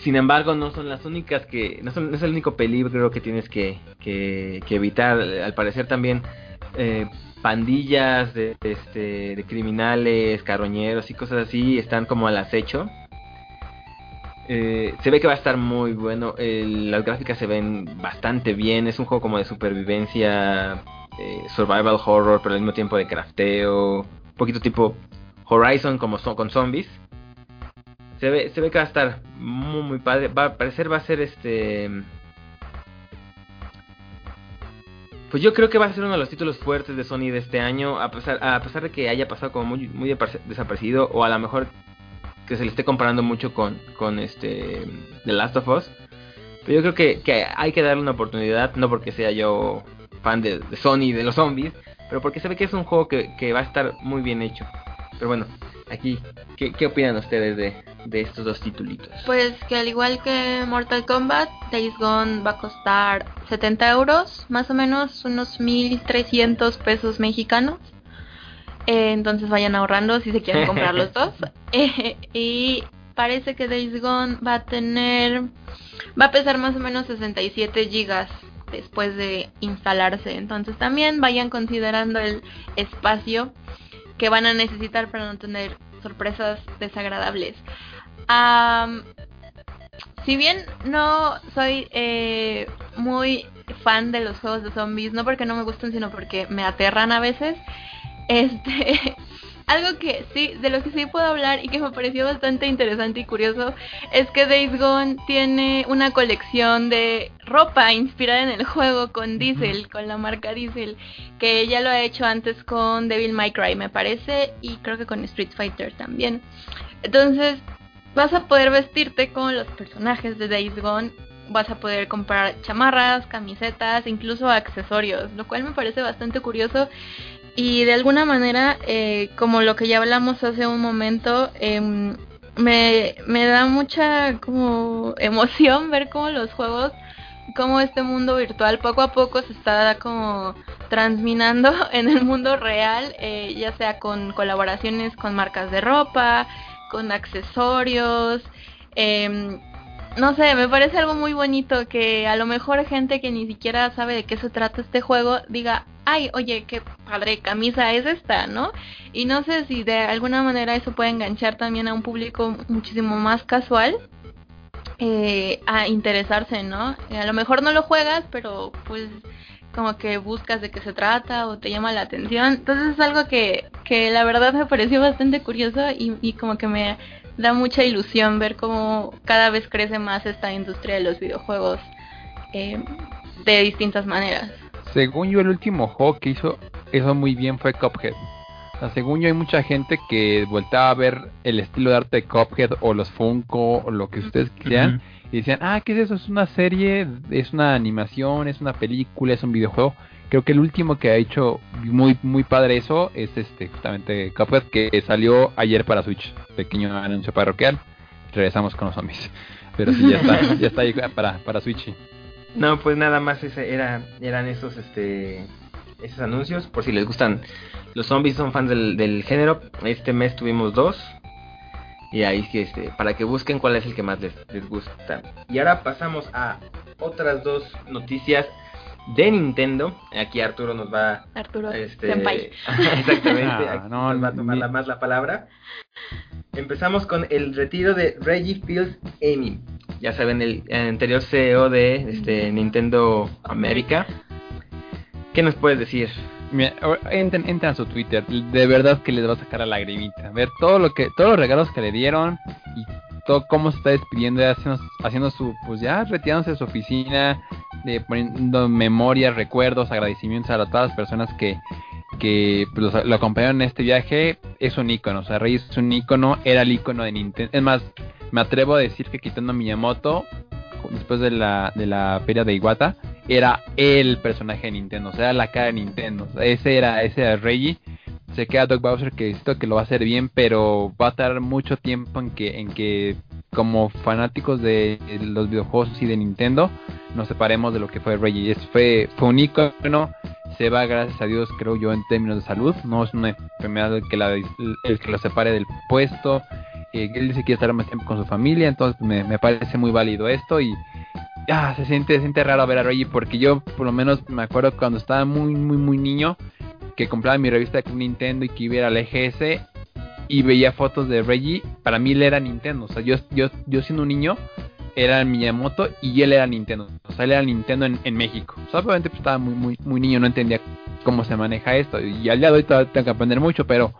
Sin embargo, no son las únicas que. No, es el único peligro que tienes que, que, evitar. Al parecer también. Eh, pandillas de, este, de criminales, carroñeros y cosas así están como al acecho. Eh, se ve que va a estar muy bueno. las gráficas se ven bastante bien. Es un juego como de supervivencia, eh, survival horror, pero al mismo tiempo de crafteo. Un poquito tipo Horizon como son, con zombies. Se ve, se ve que va a estar muy, muy padre. Va a parecer, va a ser este. Pues yo creo que va a ser uno de los títulos fuertes de Sony de este año. A pesar, a pesar de que haya pasado como muy, muy desaparecido. O a lo mejor que se le esté comparando mucho con, con este The Last of Us. Pero yo creo que, que hay que darle una oportunidad. No porque sea yo fan de, Sony de los zombies. Pero porque se ve que es un juego que, que va a estar muy bien hecho. Pero bueno, aquí, ¿qué, qué opinan ustedes de, de estos dos titulitos? Pues que al igual que Mortal Kombat, Days Gone va a costar 70 euros, más o menos unos 1.300 pesos mexicanos. Eh, entonces vayan ahorrando si se quieren comprar los dos. Eh, y parece que Days Gone va a tener, va a pesar más o menos 67 gigas después de instalarse. Entonces también vayan considerando el espacio que van a necesitar para no tener sorpresas desagradables. si bien no soy eh, muy fan de los juegos de zombies, no porque no me gusten, sino porque me aterran a veces, este, algo que sí, de lo que sí puedo hablar y que me pareció bastante interesante y curioso es que Days Gone tiene una colección de ropa inspirada en el juego con Diesel, con la marca Diesel, que ya lo ha hecho antes con Devil May Cry, me parece, y creo que con Street Fighter también. Entonces, vas a poder vestirte con los personajes de Days Gone vas a poder comprar chamarras, camisetas, incluso accesorios, lo cual me parece bastante curioso y de alguna manera, eh, como lo que ya hablamos hace un momento, em, me, me da mucha como emoción ver cómo los juegos, cómo este mundo virtual poco a poco se está como transminando en el mundo real, eh, ya sea con colaboraciones con marcas de ropa, con accesorios, eh, no sé, me parece algo muy bonito que a lo mejor gente que ni siquiera sabe de qué se trata este juego diga, ay, oye, qué padre camisa es esta, ¿no? Y no sé si de alguna manera eso puede enganchar también a un público muchísimo más casual eh, a interesarse, ¿no? A lo mejor no lo juegas, pero pues como que buscas de qué se trata o te llama la atención. Entonces es algo que, que la verdad me pareció bastante curioso y, y como que me da mucha ilusión ver cómo cada vez crece más esta industria de los videojuegos eh, de distintas maneras. Según yo, el último juego que hizo eso muy bien fue Cuphead. según yo, hay mucha gente que voltaba a ver el estilo de arte de Cuphead o los Funko o lo que ustedes quieran y decían, ah, ¿qué es eso? Es una serie, es una animación, es una película, es un videojuego. Creo que el último que ha hecho muy muy padre eso es este justamente Cuphead que salió ayer para Switch. Pequeño anuncio parroquial. Regresamos con los zombies. Pero sí, ya está, ya está ahí para, para Switch. No, pues nada más ese era, eran esos este esos anuncios. Por si les gustan los zombies, son fans del, del género. Este mes tuvimos dos. Y ahí que este, para que busquen cuál es el que más les, les gusta. Y ahora pasamos a otras dos noticias de Nintendo. Aquí Arturo nos va Arturo este, exactamente, ah, nos va a tomar la, más la palabra. Empezamos con el retiro de Reggie Fields Amy. Ya saben, el, anterior CEO de este, Nintendo América. ¿Qué nos puedes decir? Mira, entren, a su Twitter, de verdad que les va a sacar la lagrimita. Ver todo lo que, todos los regalos que le dieron y todo cómo se está despidiendo, haciendo, haciendo su, pues ya retirándose de su oficina, de poniendo memorias, recuerdos, agradecimientos a todas las personas que, que pues, lo acompañaron en este viaje. Es un icono, o sea, Rey es un icono, era el icono de Nintendo. Es más, me atrevo a decir que quitando Miyamoto, después de la, de la feria de Iwata, era el personaje de Nintendo, o sea, la cara de Nintendo. ese era, ese era Reggie se queda Doug Bowser que siento que lo va a hacer bien, pero va a tardar mucho tiempo en que, en que como fanáticos de los videojuegos y de Nintendo nos separemos de lo que fue Reggie. Fue, fue un icono, se va gracias a Dios creo yo en términos de salud, no es una enfermedad que, el que lo separe del puesto. Eh, él dice que quiere estar más tiempo con su familia, entonces me, me parece muy válido esto y ah, se siente, se siente raro ver a Reggie porque yo por lo menos me acuerdo cuando estaba muy muy muy niño que compraba mi revista de Nintendo y que iba la EGS y veía fotos de Reggie, para mí él era Nintendo. O sea, yo, yo, yo siendo un niño era Miyamoto y él era Nintendo. O sea, él era Nintendo en, México. O sea, obviamente pues, estaba muy, muy, muy niño, no entendía cómo se maneja esto. Y al día de hoy tengo que aprender mucho, pero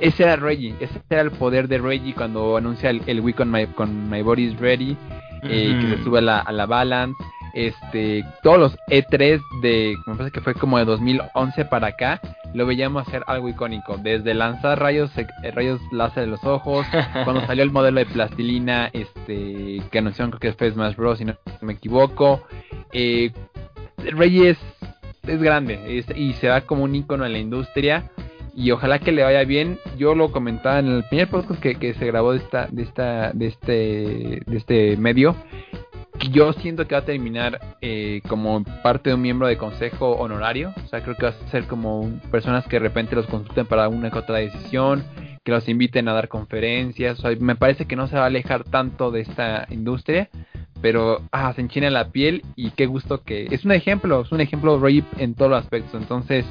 ese era Reggie. Ese era el poder de Reggie cuando anuncia el, el Wii con My, con My Body is Ready. Eh, que se sube a la, a la balance este todos los E3 de me parece que fue como de 2011 para acá lo veíamos hacer algo icónico desde lanzar rayos eh, rayos láser de los ojos cuando salió el modelo de plastilina este que anunciaron creo que fue Smash Bros si no me equivoco eh, Rey es, grande y se va como un icono en la industria y ojalá que le vaya bien. Yo lo comentaba en el primer podcast que, que se grabó de esta, de esta, de este, de este medio. Yo siento que va a terminar eh, como parte de un miembro de consejo honorario. O sea, creo que va a ser como personas que de repente los consulten para una que otra decisión, que los inviten a dar conferencias. O sea, me parece que no se va a alejar tanto de esta industria. Pero ah, se enchina la piel y qué gusto que... Es un ejemplo, es un ejemplo Ray en todos los aspectos. Entonces,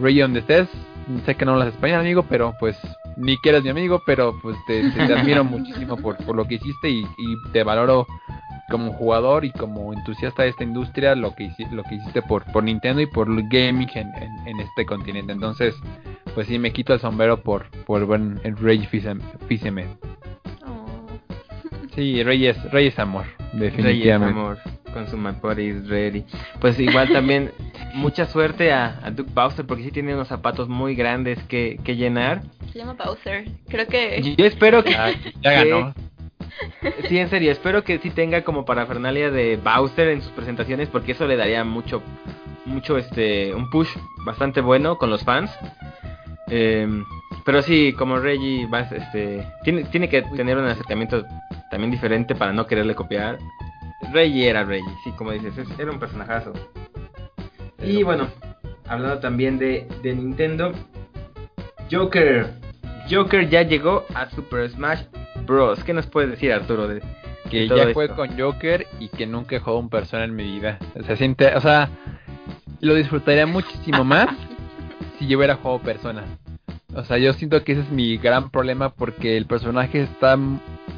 Ray donde estés, sé que no hablas español, amigo, pero pues ni que eres mi amigo, pero pues te, admiro muchísimo por, por, lo que hiciste y, te valoro como jugador y como entusiasta de esta industria lo que hiciste, lo que hiciste por, por Nintendo y por el gaming en, en, este continente. Entonces, pues sí, me quito el sombrero por, por buen Rey Fiseme. Oh. Sí, Reyes, Reyes Amor, definitivamente. Amor con su My Body Ready. Pues igual también mucha suerte a, a, Duke Bowser porque sí tiene unos zapatos muy grandes que, que llenar. Se llama Bowser, creo que... Yo espero que... ya ganó. Sí, en serio, espero que sí tenga como parafernalia de Bowser en sus presentaciones porque eso le daría mucho, mucho este, un push bastante bueno con los fans. Em, pero sí, como Reggie, vas, este, tiene, tiene que tener un acercamiento también diferente para no quererle copiar. Reggie era Reggie, sí, como dices, era un personajazo. Y bueno, hablando también de, de Nintendo, Joker. Joker ya llegó a Super Smash Bros. ¿Qué nos puedes decir, Arturo? De, que ya fue con Joker y que nunca he jugado un persona en mi vida. Se siente, o sea, lo disfrutaría muchísimo más si yo hubiera jugado persona. O sea, yo siento que ese es mi gran problema porque el personaje está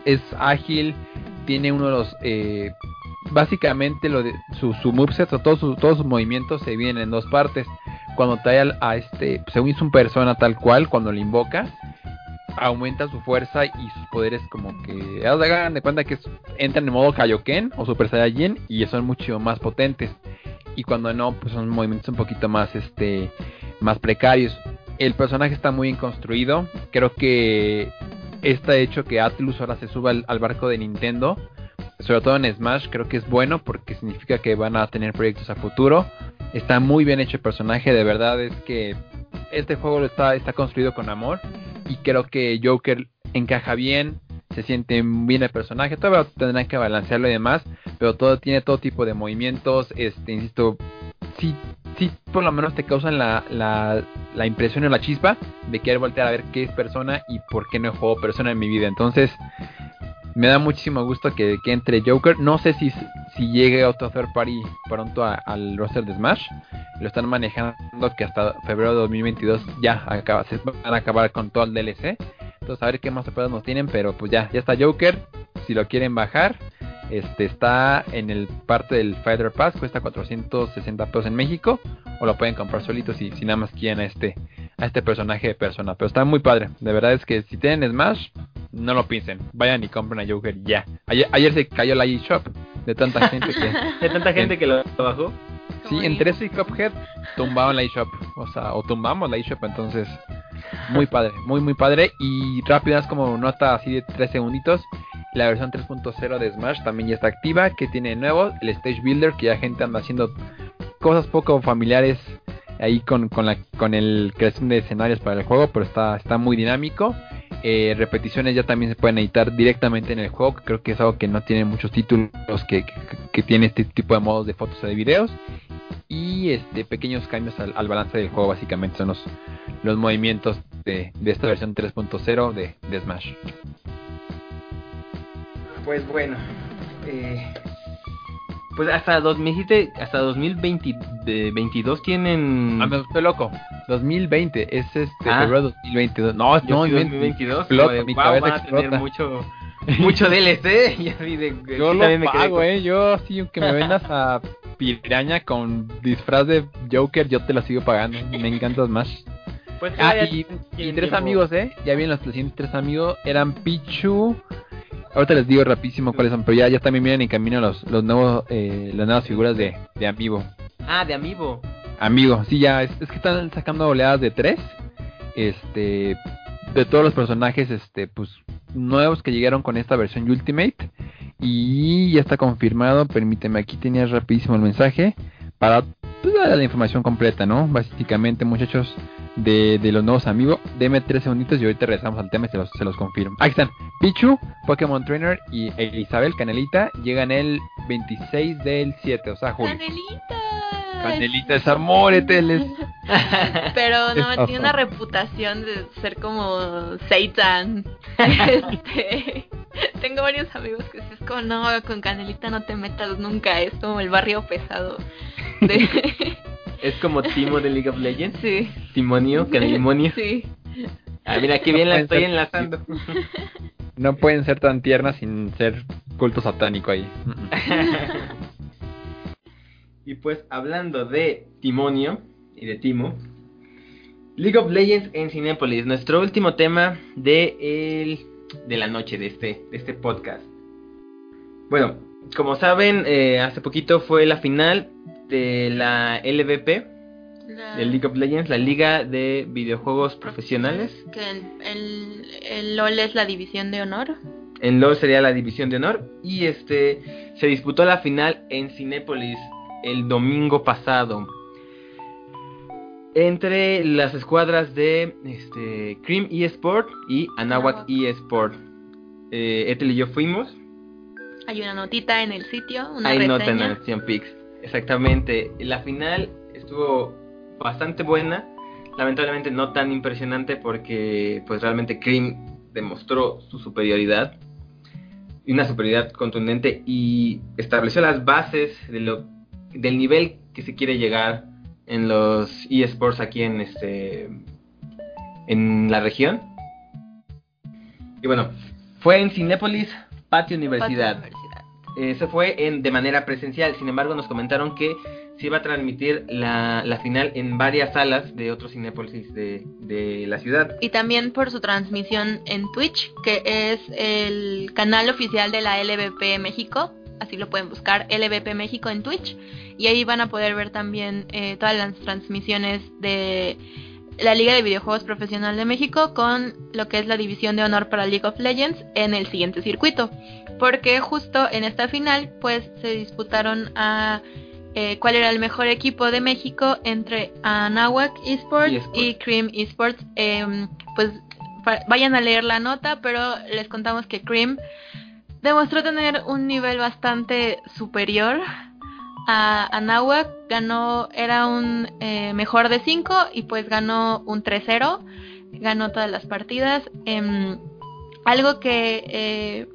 es ágil, tiene uno de los eh, básicamente lo de su, su moveset o todos sus, todos sus movimientos se dividen en dos partes. Cuando trae a, a este, según es un persona tal cual, cuando lo invoca, aumenta su fuerza y sus poderes como que hagan de cuenta que entran en modo Kaioken o Super Saiyajin y son mucho más potentes. Y cuando no, pues son movimientos un poquito más este más precarios. El personaje está muy bien construido. Creo que está hecho que Atlus ahora se suba al barco de Nintendo sobre todo en Smash, creo que es bueno porque significa que van a tener proyectos a futuro. Está muy bien hecho el personaje, de verdad es que este juego está, está construido con amor y creo que Joker encaja bien, se siente bien el personaje, todavía tendrán que balancearlo y demás, pero todo tiene todo tipo de movimientos, este, insisto, sí, sí por lo menos te causan la, la, la impresión o la chispa de querer voltear a ver qué es persona y por qué no he jugado persona en mi vida. Entonces, me da muchísimo gusto que, entre Joker. No sé si, si llegue otro third party pronto al roster de Smash. Lo están manejando que hasta febrero de 2022 ya acaba, se van a acabar con todo el DLC. Entonces a ver qué más sorpresas nos tienen. Pero pues ya, ya está Joker. Si lo quieren bajar. Este está en el parte del Fighter Pass, cuesta 460 pesos en México. O lo pueden comprar solitos si, si nada más quieren a este, a este personaje de persona. Pero está muy padre. De verdad es que si tienen Smash, no lo piensen. Vayan y compren a Joker ya. Ayer, se cayó la eShop de tanta gente que. de tanta gente que lo bajó. Sí, entre eso y Cuphead tumbaban la eShop. O sea, o tumbamos la eShop. Entonces, muy padre, muy, muy padre. Y rápidas, como nota así de 3 segunditos. La versión 3.0 de Smash también ya está activa. Que tiene nuevo el Stage Builder. Que ya gente anda haciendo cosas poco familiares ahí con, con, la, con el creación de escenarios para el juego. Pero está, está muy dinámico. Eh, repeticiones ya también se pueden editar directamente en el juego. Creo que es algo que no tiene muchos títulos que, que, tiene este tipo de modos de fotos o de videos. Y este pequeños cambios al, balance del juego básicamente son los, los movimientos de, de esta versión 3.0 de, de Smash. Pues bueno, eh, pues hasta 2007, hasta 2022 tienen. Ah, me estoy loco. 2020 es este ah. febrero 2022. No, no, 2022. Explota, mi cabeza van a tener mucho mucho DLC. yo lo pago, eh. Yo sí, que me vendas a piraña con disfraz de Joker, yo te la sigo pagando. Me encantas más. Pues ah, y, y tres amigos, eh. Ya vienen los siguientes tres amigos. Eran Pichu, Ahorita les digo rapidísimo cuáles son, pero ya, ya también vienen en camino los, los nuevos, eh, las nuevas figuras de, de Amiibo. Ah, de Amiibo. Amigo, sí, ya, es, que están sacando oleadas de tres, este, de todos los personajes, este, pues, nuevos que llegaron con esta versión Ultimate, y ya está confirmado, permíteme, aquí tenía rapidísimo el mensaje, para pues, la información completa, ¿no? Básicamente, muchachos, de, de los nuevos amigos. Deme tres segunditos y ahorita regresamos al tema y se los, se los confirmo. Aquí están. Pichu, Pokémon Trainer y Isabel Canelita llegan el 26 del 7, o sea, julio. Canelita. Canelita es amor, Eteles. Pero no, tiene una reputación de ser como Satan. Este, tengo varios amigos que es como, no, con Canelita no te metas nunca, es como el barrio pesado. De... Es como Timo de League of Legends. sí. Timonio, Canelimonio. Sí. Ah, mira, qué bien la No estoy pueden ser- enlazando. No pueden ser tan tiernas sin ser culto satánico ahí. Y pues hablando de Timonio y de Timo, League of Legends en Cinépolis, nuestro último tema de, el, de la noche de este, de este podcast. Bueno, como saben, eh, hace poquito fue la final de la LVP, La- de League of Legends, la Liga de Videojuegos Profesionales. Que el LOL es la división de honor. En LoL sería la división de honor. Y este se disputó la final en Cinépolis el domingo pasado. Entre las escuadras de este, Cream eSport y Anahuac eSport. Eh, Ethel y yo fuimos. Hay una notita en el sitio, una Hay nota en reseña. Nation Pix. Exactamente. La final estuvo bastante buena. Lamentablemente no tan impresionante porque pues realmente Cream demostró su superioridad. Una superioridad contundente y estableció las bases de lo, del nivel que se quiere llegar en los eSports aquí en este en la región. Y bueno, fue en Cinépolis, Patio Universidad. Eh, se fue en, de manera presencial. Sin embargo, nos comentaron que se iba a transmitir la, la final en varias salas de otros Cinépolis de, de la ciudad. Y también por su transmisión en Twitch, que es el canal oficial de la LVP México. Así lo pueden buscar, LVP México en Twitch. Y ahí van a poder ver también eh, todas las transmisiones de la Liga de Videojuegos Profesional de México con lo que es la división de honor para League of Legends en el siguiente circuito. Porque justo en esta final, pues se disputaron a eh, cuál era el mejor equipo de México entre Anahuac Esports eSports. y Cream Esports. Em, pues vayan a leer la nota, pero les contamos que Cream demostró tener un nivel bastante superior a Anahuac. Ganó, era un eh, mejor de 5 y pues ganó un 3-0. Ganó todas las partidas. Em, algo que eh,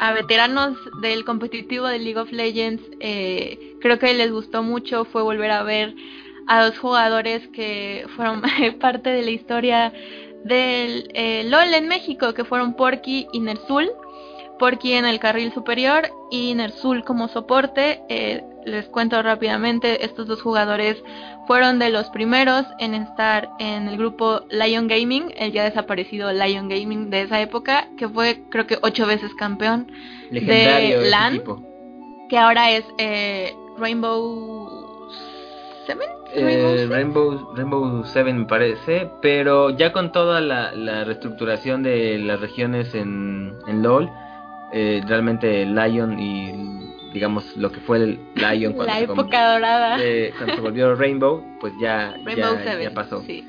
a veteranos del competitivo de League of Legends eh, creo que les gustó mucho fue volver a ver a dos jugadores que fueron parte de la historia del eh, LOL en México, que fueron Porky y Nersul. Porky en el carril superior y Nersul como soporte. Eh, les cuento rápidamente, estos dos jugadores fueron de los primeros en estar en el grupo Lion Gaming, el ya desaparecido Lion Gaming de esa época, que fue creo que ocho veces campeón, Legendario ese LAN. equipo. que ahora es eh, Rainbow Seven. Eh, Seven? Rainbow, Rainbow Seven me parece, pero ya con toda la, la reestructuración de las regiones en, en LOL, eh, realmente Lion y digamos lo que fue el Lion cuando, la se, dorada. eh, cuando se volvió Rainbow, pues ya, Rainbow ya, Seven. ya pasó. Sí.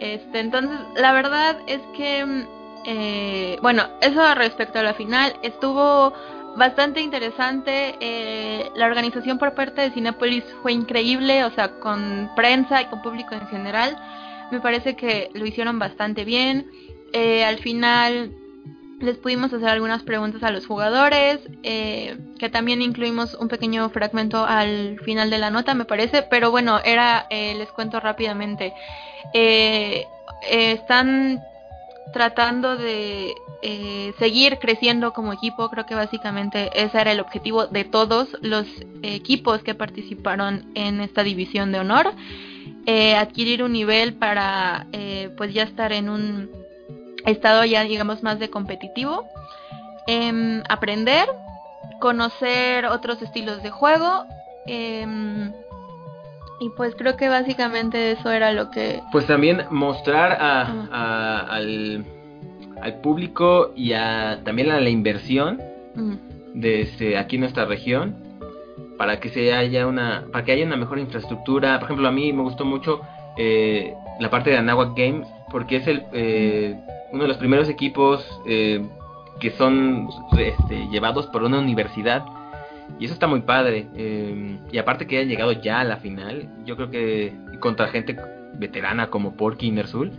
Este, entonces, la verdad es que, eh, bueno, eso respecto a la final, estuvo bastante interesante. eh, la organización por parte de Cinepolis fue increíble, o sea, con prensa y con público en general. Me parece que lo hicieron bastante bien. Eh, al final les pudimos hacer algunas preguntas a los jugadores, eh, que también incluimos un pequeño fragmento al final de la nota, me parece, pero bueno, era, eh, les cuento rápidamente, eh, eh, están tratando de eh, seguir creciendo como equipo, creo que básicamente ese era el objetivo de todos los equipos que participaron en esta división de honor, eh, adquirir un nivel para pues ya estar en un estado ya digamos más de competitivo, em, aprender, conocer otros estilos de juego em, y pues creo que básicamente eso era lo que Pues también mostrar a, a- al, al público y a, también a la inversión mm, de este, aquí en nuestra región para que se haya una para que haya una mejor infraestructura. Por ejemplo a mí me gustó mucho eh, la parte de Anahuac Games, porque es el eh, uno de los primeros equipos eh, que son este, llevados por una universidad. Y eso está muy padre. eh, y aparte que hayan llegado ya a la final, yo creo que contra gente veterana como Porky y Nersul,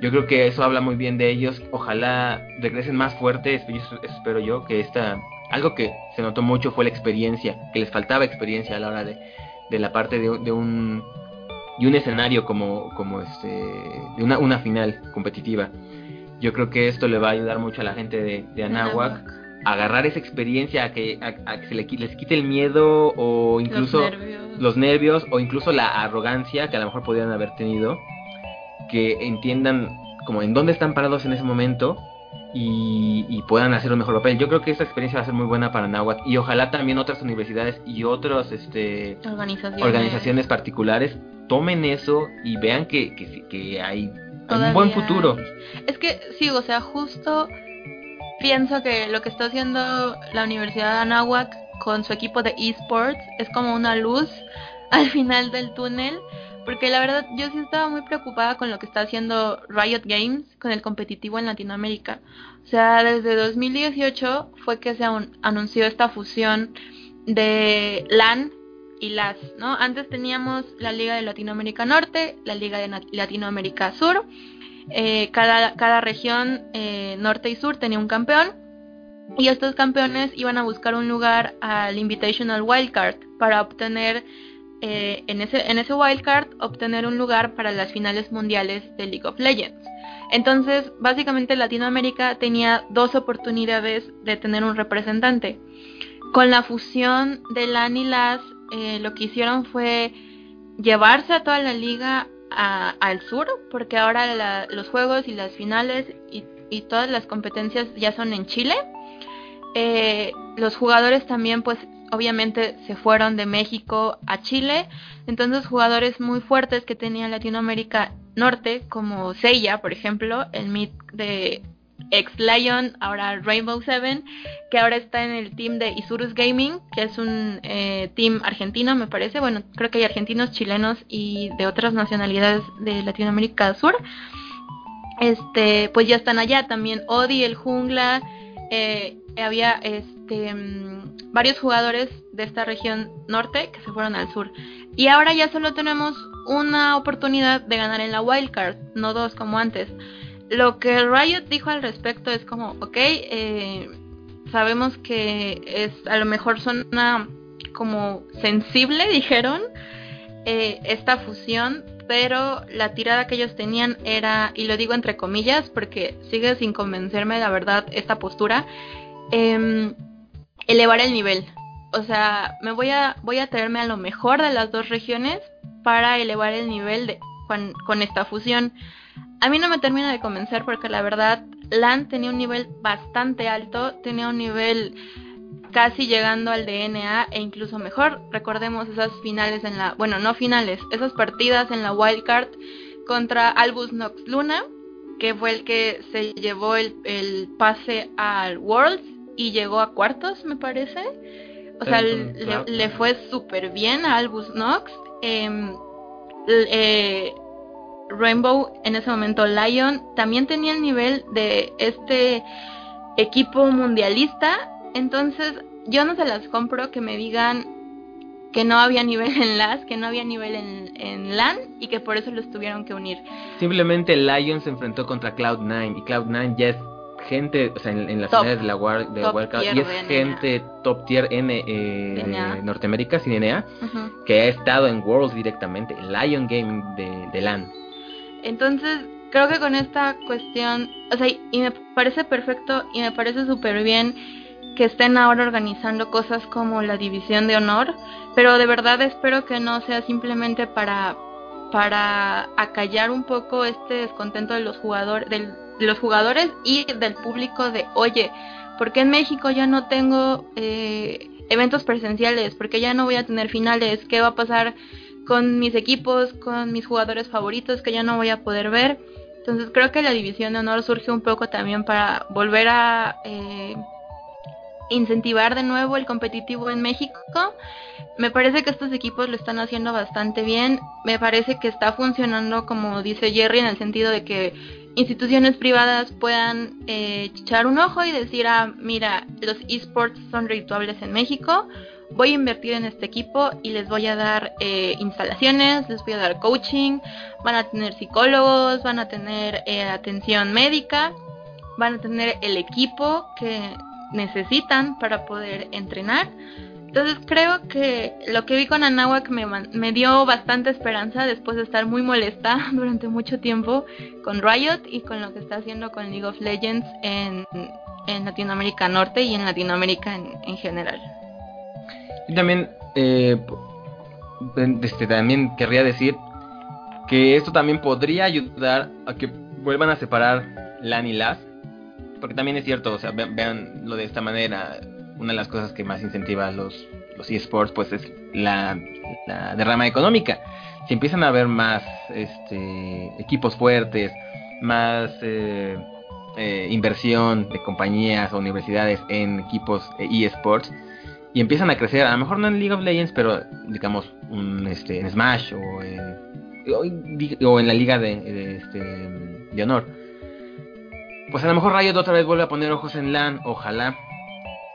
yo creo que eso habla muy bien de ellos. Ojalá regresen más fuertes, espero yo, que esta... Algo que se notó mucho fue la experiencia, que les faltaba experiencia a la hora de, de la parte de, de un y un escenario como, como este de una, una final competitiva. Yo creo que esto le va a ayudar mucho a la gente de, de Anáhuac a agarrar esa experiencia, a que, a, a que se le, les quite el miedo o incluso los nervios. los nervios o incluso la arrogancia que a lo mejor podrían haber tenido, que entiendan como en dónde están parados en ese momento y, y puedan hacer un mejor papel. Yo creo que esta experiencia va a ser muy buena para Nahuatl y ojalá también otras universidades y otros este, organizaciones, organizaciones particulares tomen eso y vean que, que, que hay un buen futuro. hay. Es que sí, o sea, justo pienso que lo que está haciendo la Universidad de Anáhuac con su equipo de esports es como una luz al final del túnel, porque la verdad yo sí estaba muy preocupada con lo que está haciendo Riot Games con el competitivo en Latinoamérica. O sea, desde 2018 fue que se an- anunció esta fusión de LAN y LAS, ¿no? Antes teníamos la Liga de Latinoamérica Norte, la Liga de Latinoamérica Sur, eh, cada, cada región eh, norte y sur tenía un campeón y estos campeones iban a buscar un lugar al Invitational Wildcard para obtener eh, en ese en ese wildcard obtener un lugar para las finales mundiales de League of Legends. Entonces, básicamente Latinoamérica tenía dos oportunidades de tener un representante. Con la fusión de LAN y LAS, eh, lo que hicieron fue llevarse a toda la liga al sur, porque ahora la- los juegos y las finales y, y todas las competencias ya son en Chile. Eh, los jugadores también, pues, obviamente se fueron de México a Chile. Entonces, jugadores muy fuertes que tenía Latinoamérica Norte, como Seiya, por ejemplo, el mid de ex Lion, ahora Rainbow Seven, que ahora está en el team de Isurus Gaming, que es un eh, team argentino, me parece. Bueno, creo que hay argentinos, chilenos y de otras nacionalidades de Latinoamérica Sur. Este, pues ya están allá también Odi, el jungla, eh, había este mm, varios jugadores de esta región norte que se fueron al sur. Y ahora ya solo tenemos una oportunidad de ganar en la wildcard, no dos como antes. Lo que Riot dijo al respecto es como, ok, eh, sabemos que es a lo mejor zona como sensible, dijeron, eh, esta fusión, pero la tirada que ellos tenían era, y lo digo entre comillas porque sigue sin convencerme la verdad esta postura, em, elevar el nivel. O sea, me voy a, voy a traerme a lo mejor de las dos regiones para elevar el nivel de, con esta fusión. A mí no me termina de convencer porque la verdad LAN tenía un nivel bastante alto, tenía un nivel casi llegando al DNA e incluso mejor. Recordemos esas finales en la, bueno, no finales, esas partidas en la wildcard contra Albus Nox Luna, que fue el que se llevó el, el pase al Worlds y llegó a cuartos, me parece. O sea, le, fue súper bien a Albus Nox. Em, eh, Rainbow, en ese momento Lion, también tenía el nivel de este equipo mundialista. Entonces, yo no se las compro que me digan que no había nivel en LAS, que no había nivel en, en LAN y que por eso los tuvieron que unir. Simplemente Lion se enfrentó contra Cloud9 y Cloud9 ya es gente, o sea, en, en las finales de la War, de y es NA. gente top tier N eh, de Norteamérica, sin NA, Ujú. que ha estado en Worlds directamente, Lion Gaming de, de LAN. Entonces, creo que con esta cuestión, o sea, y me parece perfecto y me parece súper bien que estén ahora organizando cosas como la división de honor, pero de verdad espero que no sea simplemente para para acallar un poco este descontento de los jugadores del, de los jugadores y del público de oye ¿por qué en México ya no tengo eh, eventos presenciales? ¿por qué ya no voy a tener finales? ¿qué va a pasar con mis equipos, con mis jugadores favoritos que ya no voy a poder ver. Entonces creo que la división de honor surge un poco también para volver a eh, incentivar de nuevo el competitivo en México. Me parece que estos equipos lo están haciendo bastante bien. Me parece que está funcionando como dice Jerry en el sentido de que instituciones privadas puedan eh, echar un ojo y decir, ah, mira, los esports son redituables en México, voy a invertir en este equipo y les voy a dar eh, instalaciones, les voy a dar coaching, van a tener psicólogos, van a tener eh, atención médica, van a tener el equipo que necesitan para poder entrenar. Entonces creo que lo que vi con Anáhuac me, me dio bastante esperanza después de estar muy molesta durante mucho tiempo con Riot y con lo que está haciendo con League of Legends en, en Latinoamérica Norte y en Latinoamérica en, en general. Y también, eh, este, también querría decir que esto también podría ayudar a que vuelvan a separar LAN y LAS. Porque también es cierto, o sea, vean, de esta manera. Una de las cosas que más incentiva los, los eSports, pues es la, derrama económica. Si empiezan a haber más este, equipos fuertes, más eh, eh, inversión de compañías o universidades en equipos eSports, y empiezan a crecer, a lo mejor no en League of Legends, pero digamos un, este, en Smash o en, o en la liga de, este, de honor. Pues a lo mejor Riot otra vez vuelve a poner ojos en LAN, ojalá.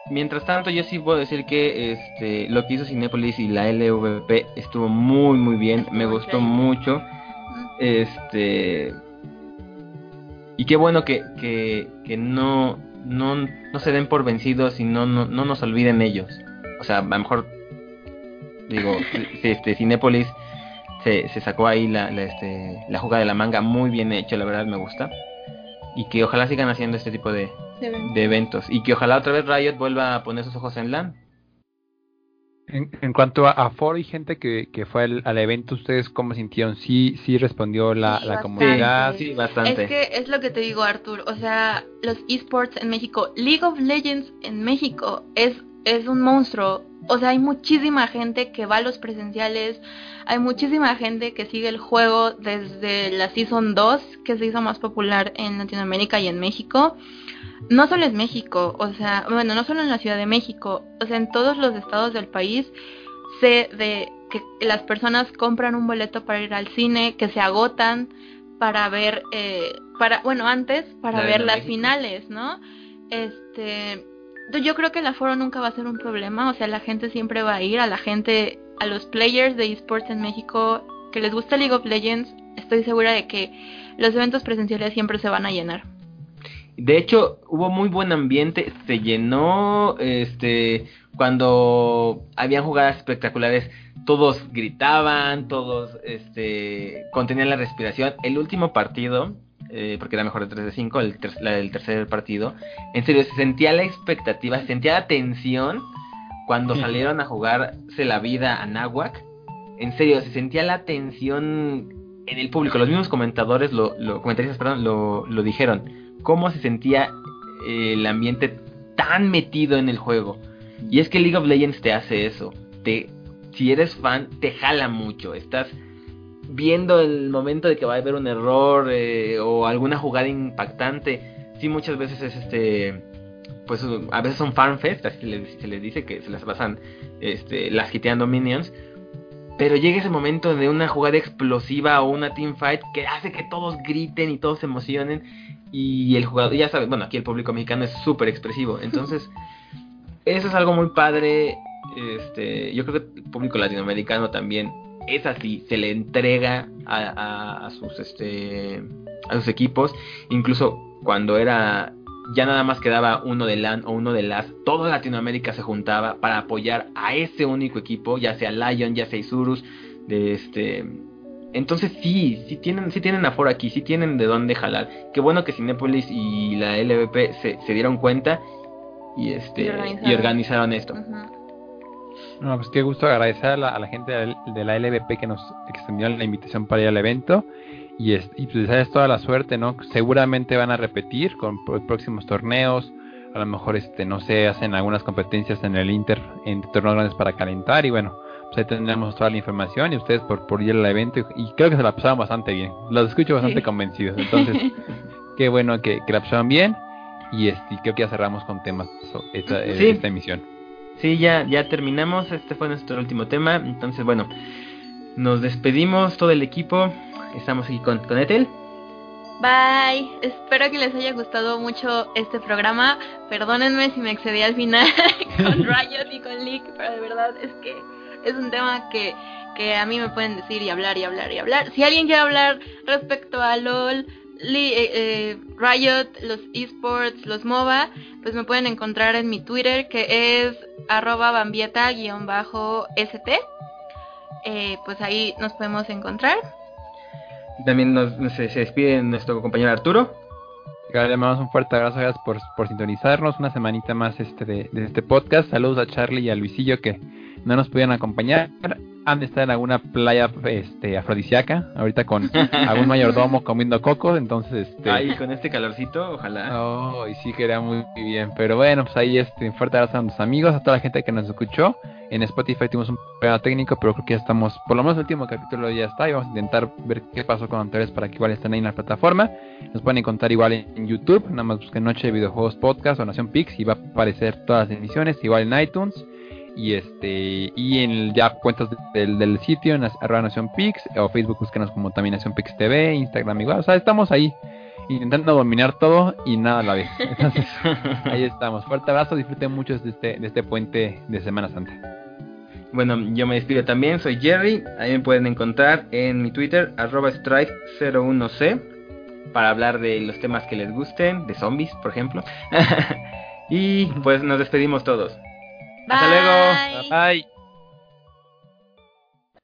Mientras tanto, yo sí puedo decir que este, lo que hizo Cinepolis y la LVP estuvo muy muy bien, me gustó mucho. Este y qué bueno que, que, que no, no, no se den por vencidos y no, no, no nos olviden ellos. O sea, a lo mejor, digo, este, Cinépolis se, se sacó ahí la, la, este, la jugada de la manga muy bien hecho, la verdad me gusta. Y que ojalá sigan haciendo este tipo de, de eventos. Y que ojalá otra vez Riot vuelva a poner sus ojos en LAN. En, en, cuanto a, a foro y gente que, que fue al, evento, ¿ustedes cómo sintieron? ¿Sí, sí respondió la, la comunidad? Sí, bastante. Es que es lo que te digo, Artur. O sea, los esports en México, League of Legends en México es es un monstruo. O sea, hay muchísima gente que va a los presenciales, hay muchísima gente que sigue el juego desde la Season 2, que se hizo más popular en Latinoamérica y en México. No solo en México, o sea, bueno, no solo en la Ciudad de México, o sea, en todos los estados del país sé de que las personas compran un boleto para ir al cine, que se agotan para ver, eh, para, bueno, antes, para ver las finales, ¿no? Este, yo creo que el aforo nunca va a ser un problema, o sea, la gente siempre va a ir, a la gente, a los players de esports en México que les gusta League of Legends, estoy segura de que los eventos presenciales siempre se van a llenar. De hecho, hubo muy buen ambiente, se llenó, este, cuando habían jugadas espectaculares, todos gritaban, todos, este, contenían la respiración. El último partido, eh, porque era mejor de 3 de 5, el, tercer partido. En serio, se sentía la expectativa, se sentía la tensión cuando salieron a jugarse la vida a Nahuac. En serio, se sentía la tensión en el público. Los mismos comentadores, lo, lo comentaristas, perdón, lo, lo dijeron. Cómo se sentía eh, el ambiente tan metido en el juego. Y es que League of Legends te hace eso. Te, si eres fan, te jala mucho. Estás viendo el momento de que va a haber un error eh, o alguna jugada impactante. Sí, muchas veces es este. Pues a veces son fanfest, así se les, dice que se las pasan este, las hiteando minions. Pero llega ese momento de una jugada explosiva o una team fight que hace que todos griten y todos se emocionen. Y el jugador, ya sabes, bueno, aquí el público mexicano es súper expresivo. Entonces, eso es algo muy padre. Este, yo creo que el público latinoamericano también es así, se le entrega a, sus este a sus equipos, incluso cuando era ya nada más quedaba uno de LAN o uno de LAS, toda Latinoamérica se juntaba para apoyar a ese único equipo, ya sea Lion, ya sea Isurus, de este entonces sí, sí tienen, sí tienen aforo aquí, sí tienen de dónde jalar. Qué bueno que Cinepolis y la LVP se, se dieron cuenta y este y organizaron, esto. No, pues qué gusto agradecer a la, gente de la LVP que nos extendió la invitación para ir al evento y, es, y pues desearles toda la suerte, ¿no? Seguramente van a repetir con próximos torneos, a lo mejor este no sé, hacen algunas competencias en el Inter en torneos grandes para calentar y bueno, pues ahí tendremos toda la información y ustedes por, por ir al evento y, creo que se la pasaron bastante bien. Los escucho bastante convencidos, entonces qué bueno que, que la pasaron bien Y este, creo que ya cerramos con temas esta, sí. esta emisión. Sí, ya, ya terminamos. Este fue nuestro último tema. Entonces, bueno, nos despedimos todo el equipo. Estamos aquí con, con Ethel. Bye. Espero que les haya gustado mucho este programa. Perdónenme si me excedí al final con Riot y con Leak, pero de verdad es que es un tema que, que a mí me pueden decir y hablar y hablar y hablar. Si alguien quiere hablar respecto a LOL, eh, eh, Riot, los esports, los MOBA, pues me pueden encontrar en mi Twitter que es arroba bambieta-st. Eh, pues ahí nos podemos encontrar. También nos, se, despide nuestro compañero Arturo. Le mandamos un fuerte abrazo, gracias por, por sintonizarnos una semanita más este de, de, este podcast. Saludos a Charlie y a Luisillo que no nos pudieron acompañar han de estar en alguna playa este afrodisíaca, ahorita con algún mayordomo comiendo coco, entonces este Ay, con este calorcito, ojalá. Oh, y sí quedaría muy bien, pero bueno, pues ahí este fuerte abrazo a nuestros amigos, a toda la gente que nos escuchó. En Spotify tuvimos un problema técnico, pero creo que ya estamos, por lo menos el último capítulo ya está, y vamos a intentar ver qué pasó con anteriores para que igual estén ahí en la plataforma. Nos pueden encontrar igual en YouTube, nada más busquen Noche de Videojuegos Podcast o Nación Pix y va a aparecer todas las emisiones, igual en iTunes y este y en ya cuentas del, del sitio en arroba Nación Pix o Facebook búsquenos como también Nación Pix TV, Instagram igual, o sea, estamos ahí intentando dominar todo y nada a la vez. Entonces, ahí estamos. Fuerte abrazo, disfruten mucho de este, de este puente de Semana Santa. Bueno, yo me despido también, soy Jerry, ahí me pueden encontrar en mi Twitter, arroba strife01c, para hablar de los temas que les gusten, de zombies, por ejemplo. y pues nos despedimos todos. Bye. Hasta luego. Bye.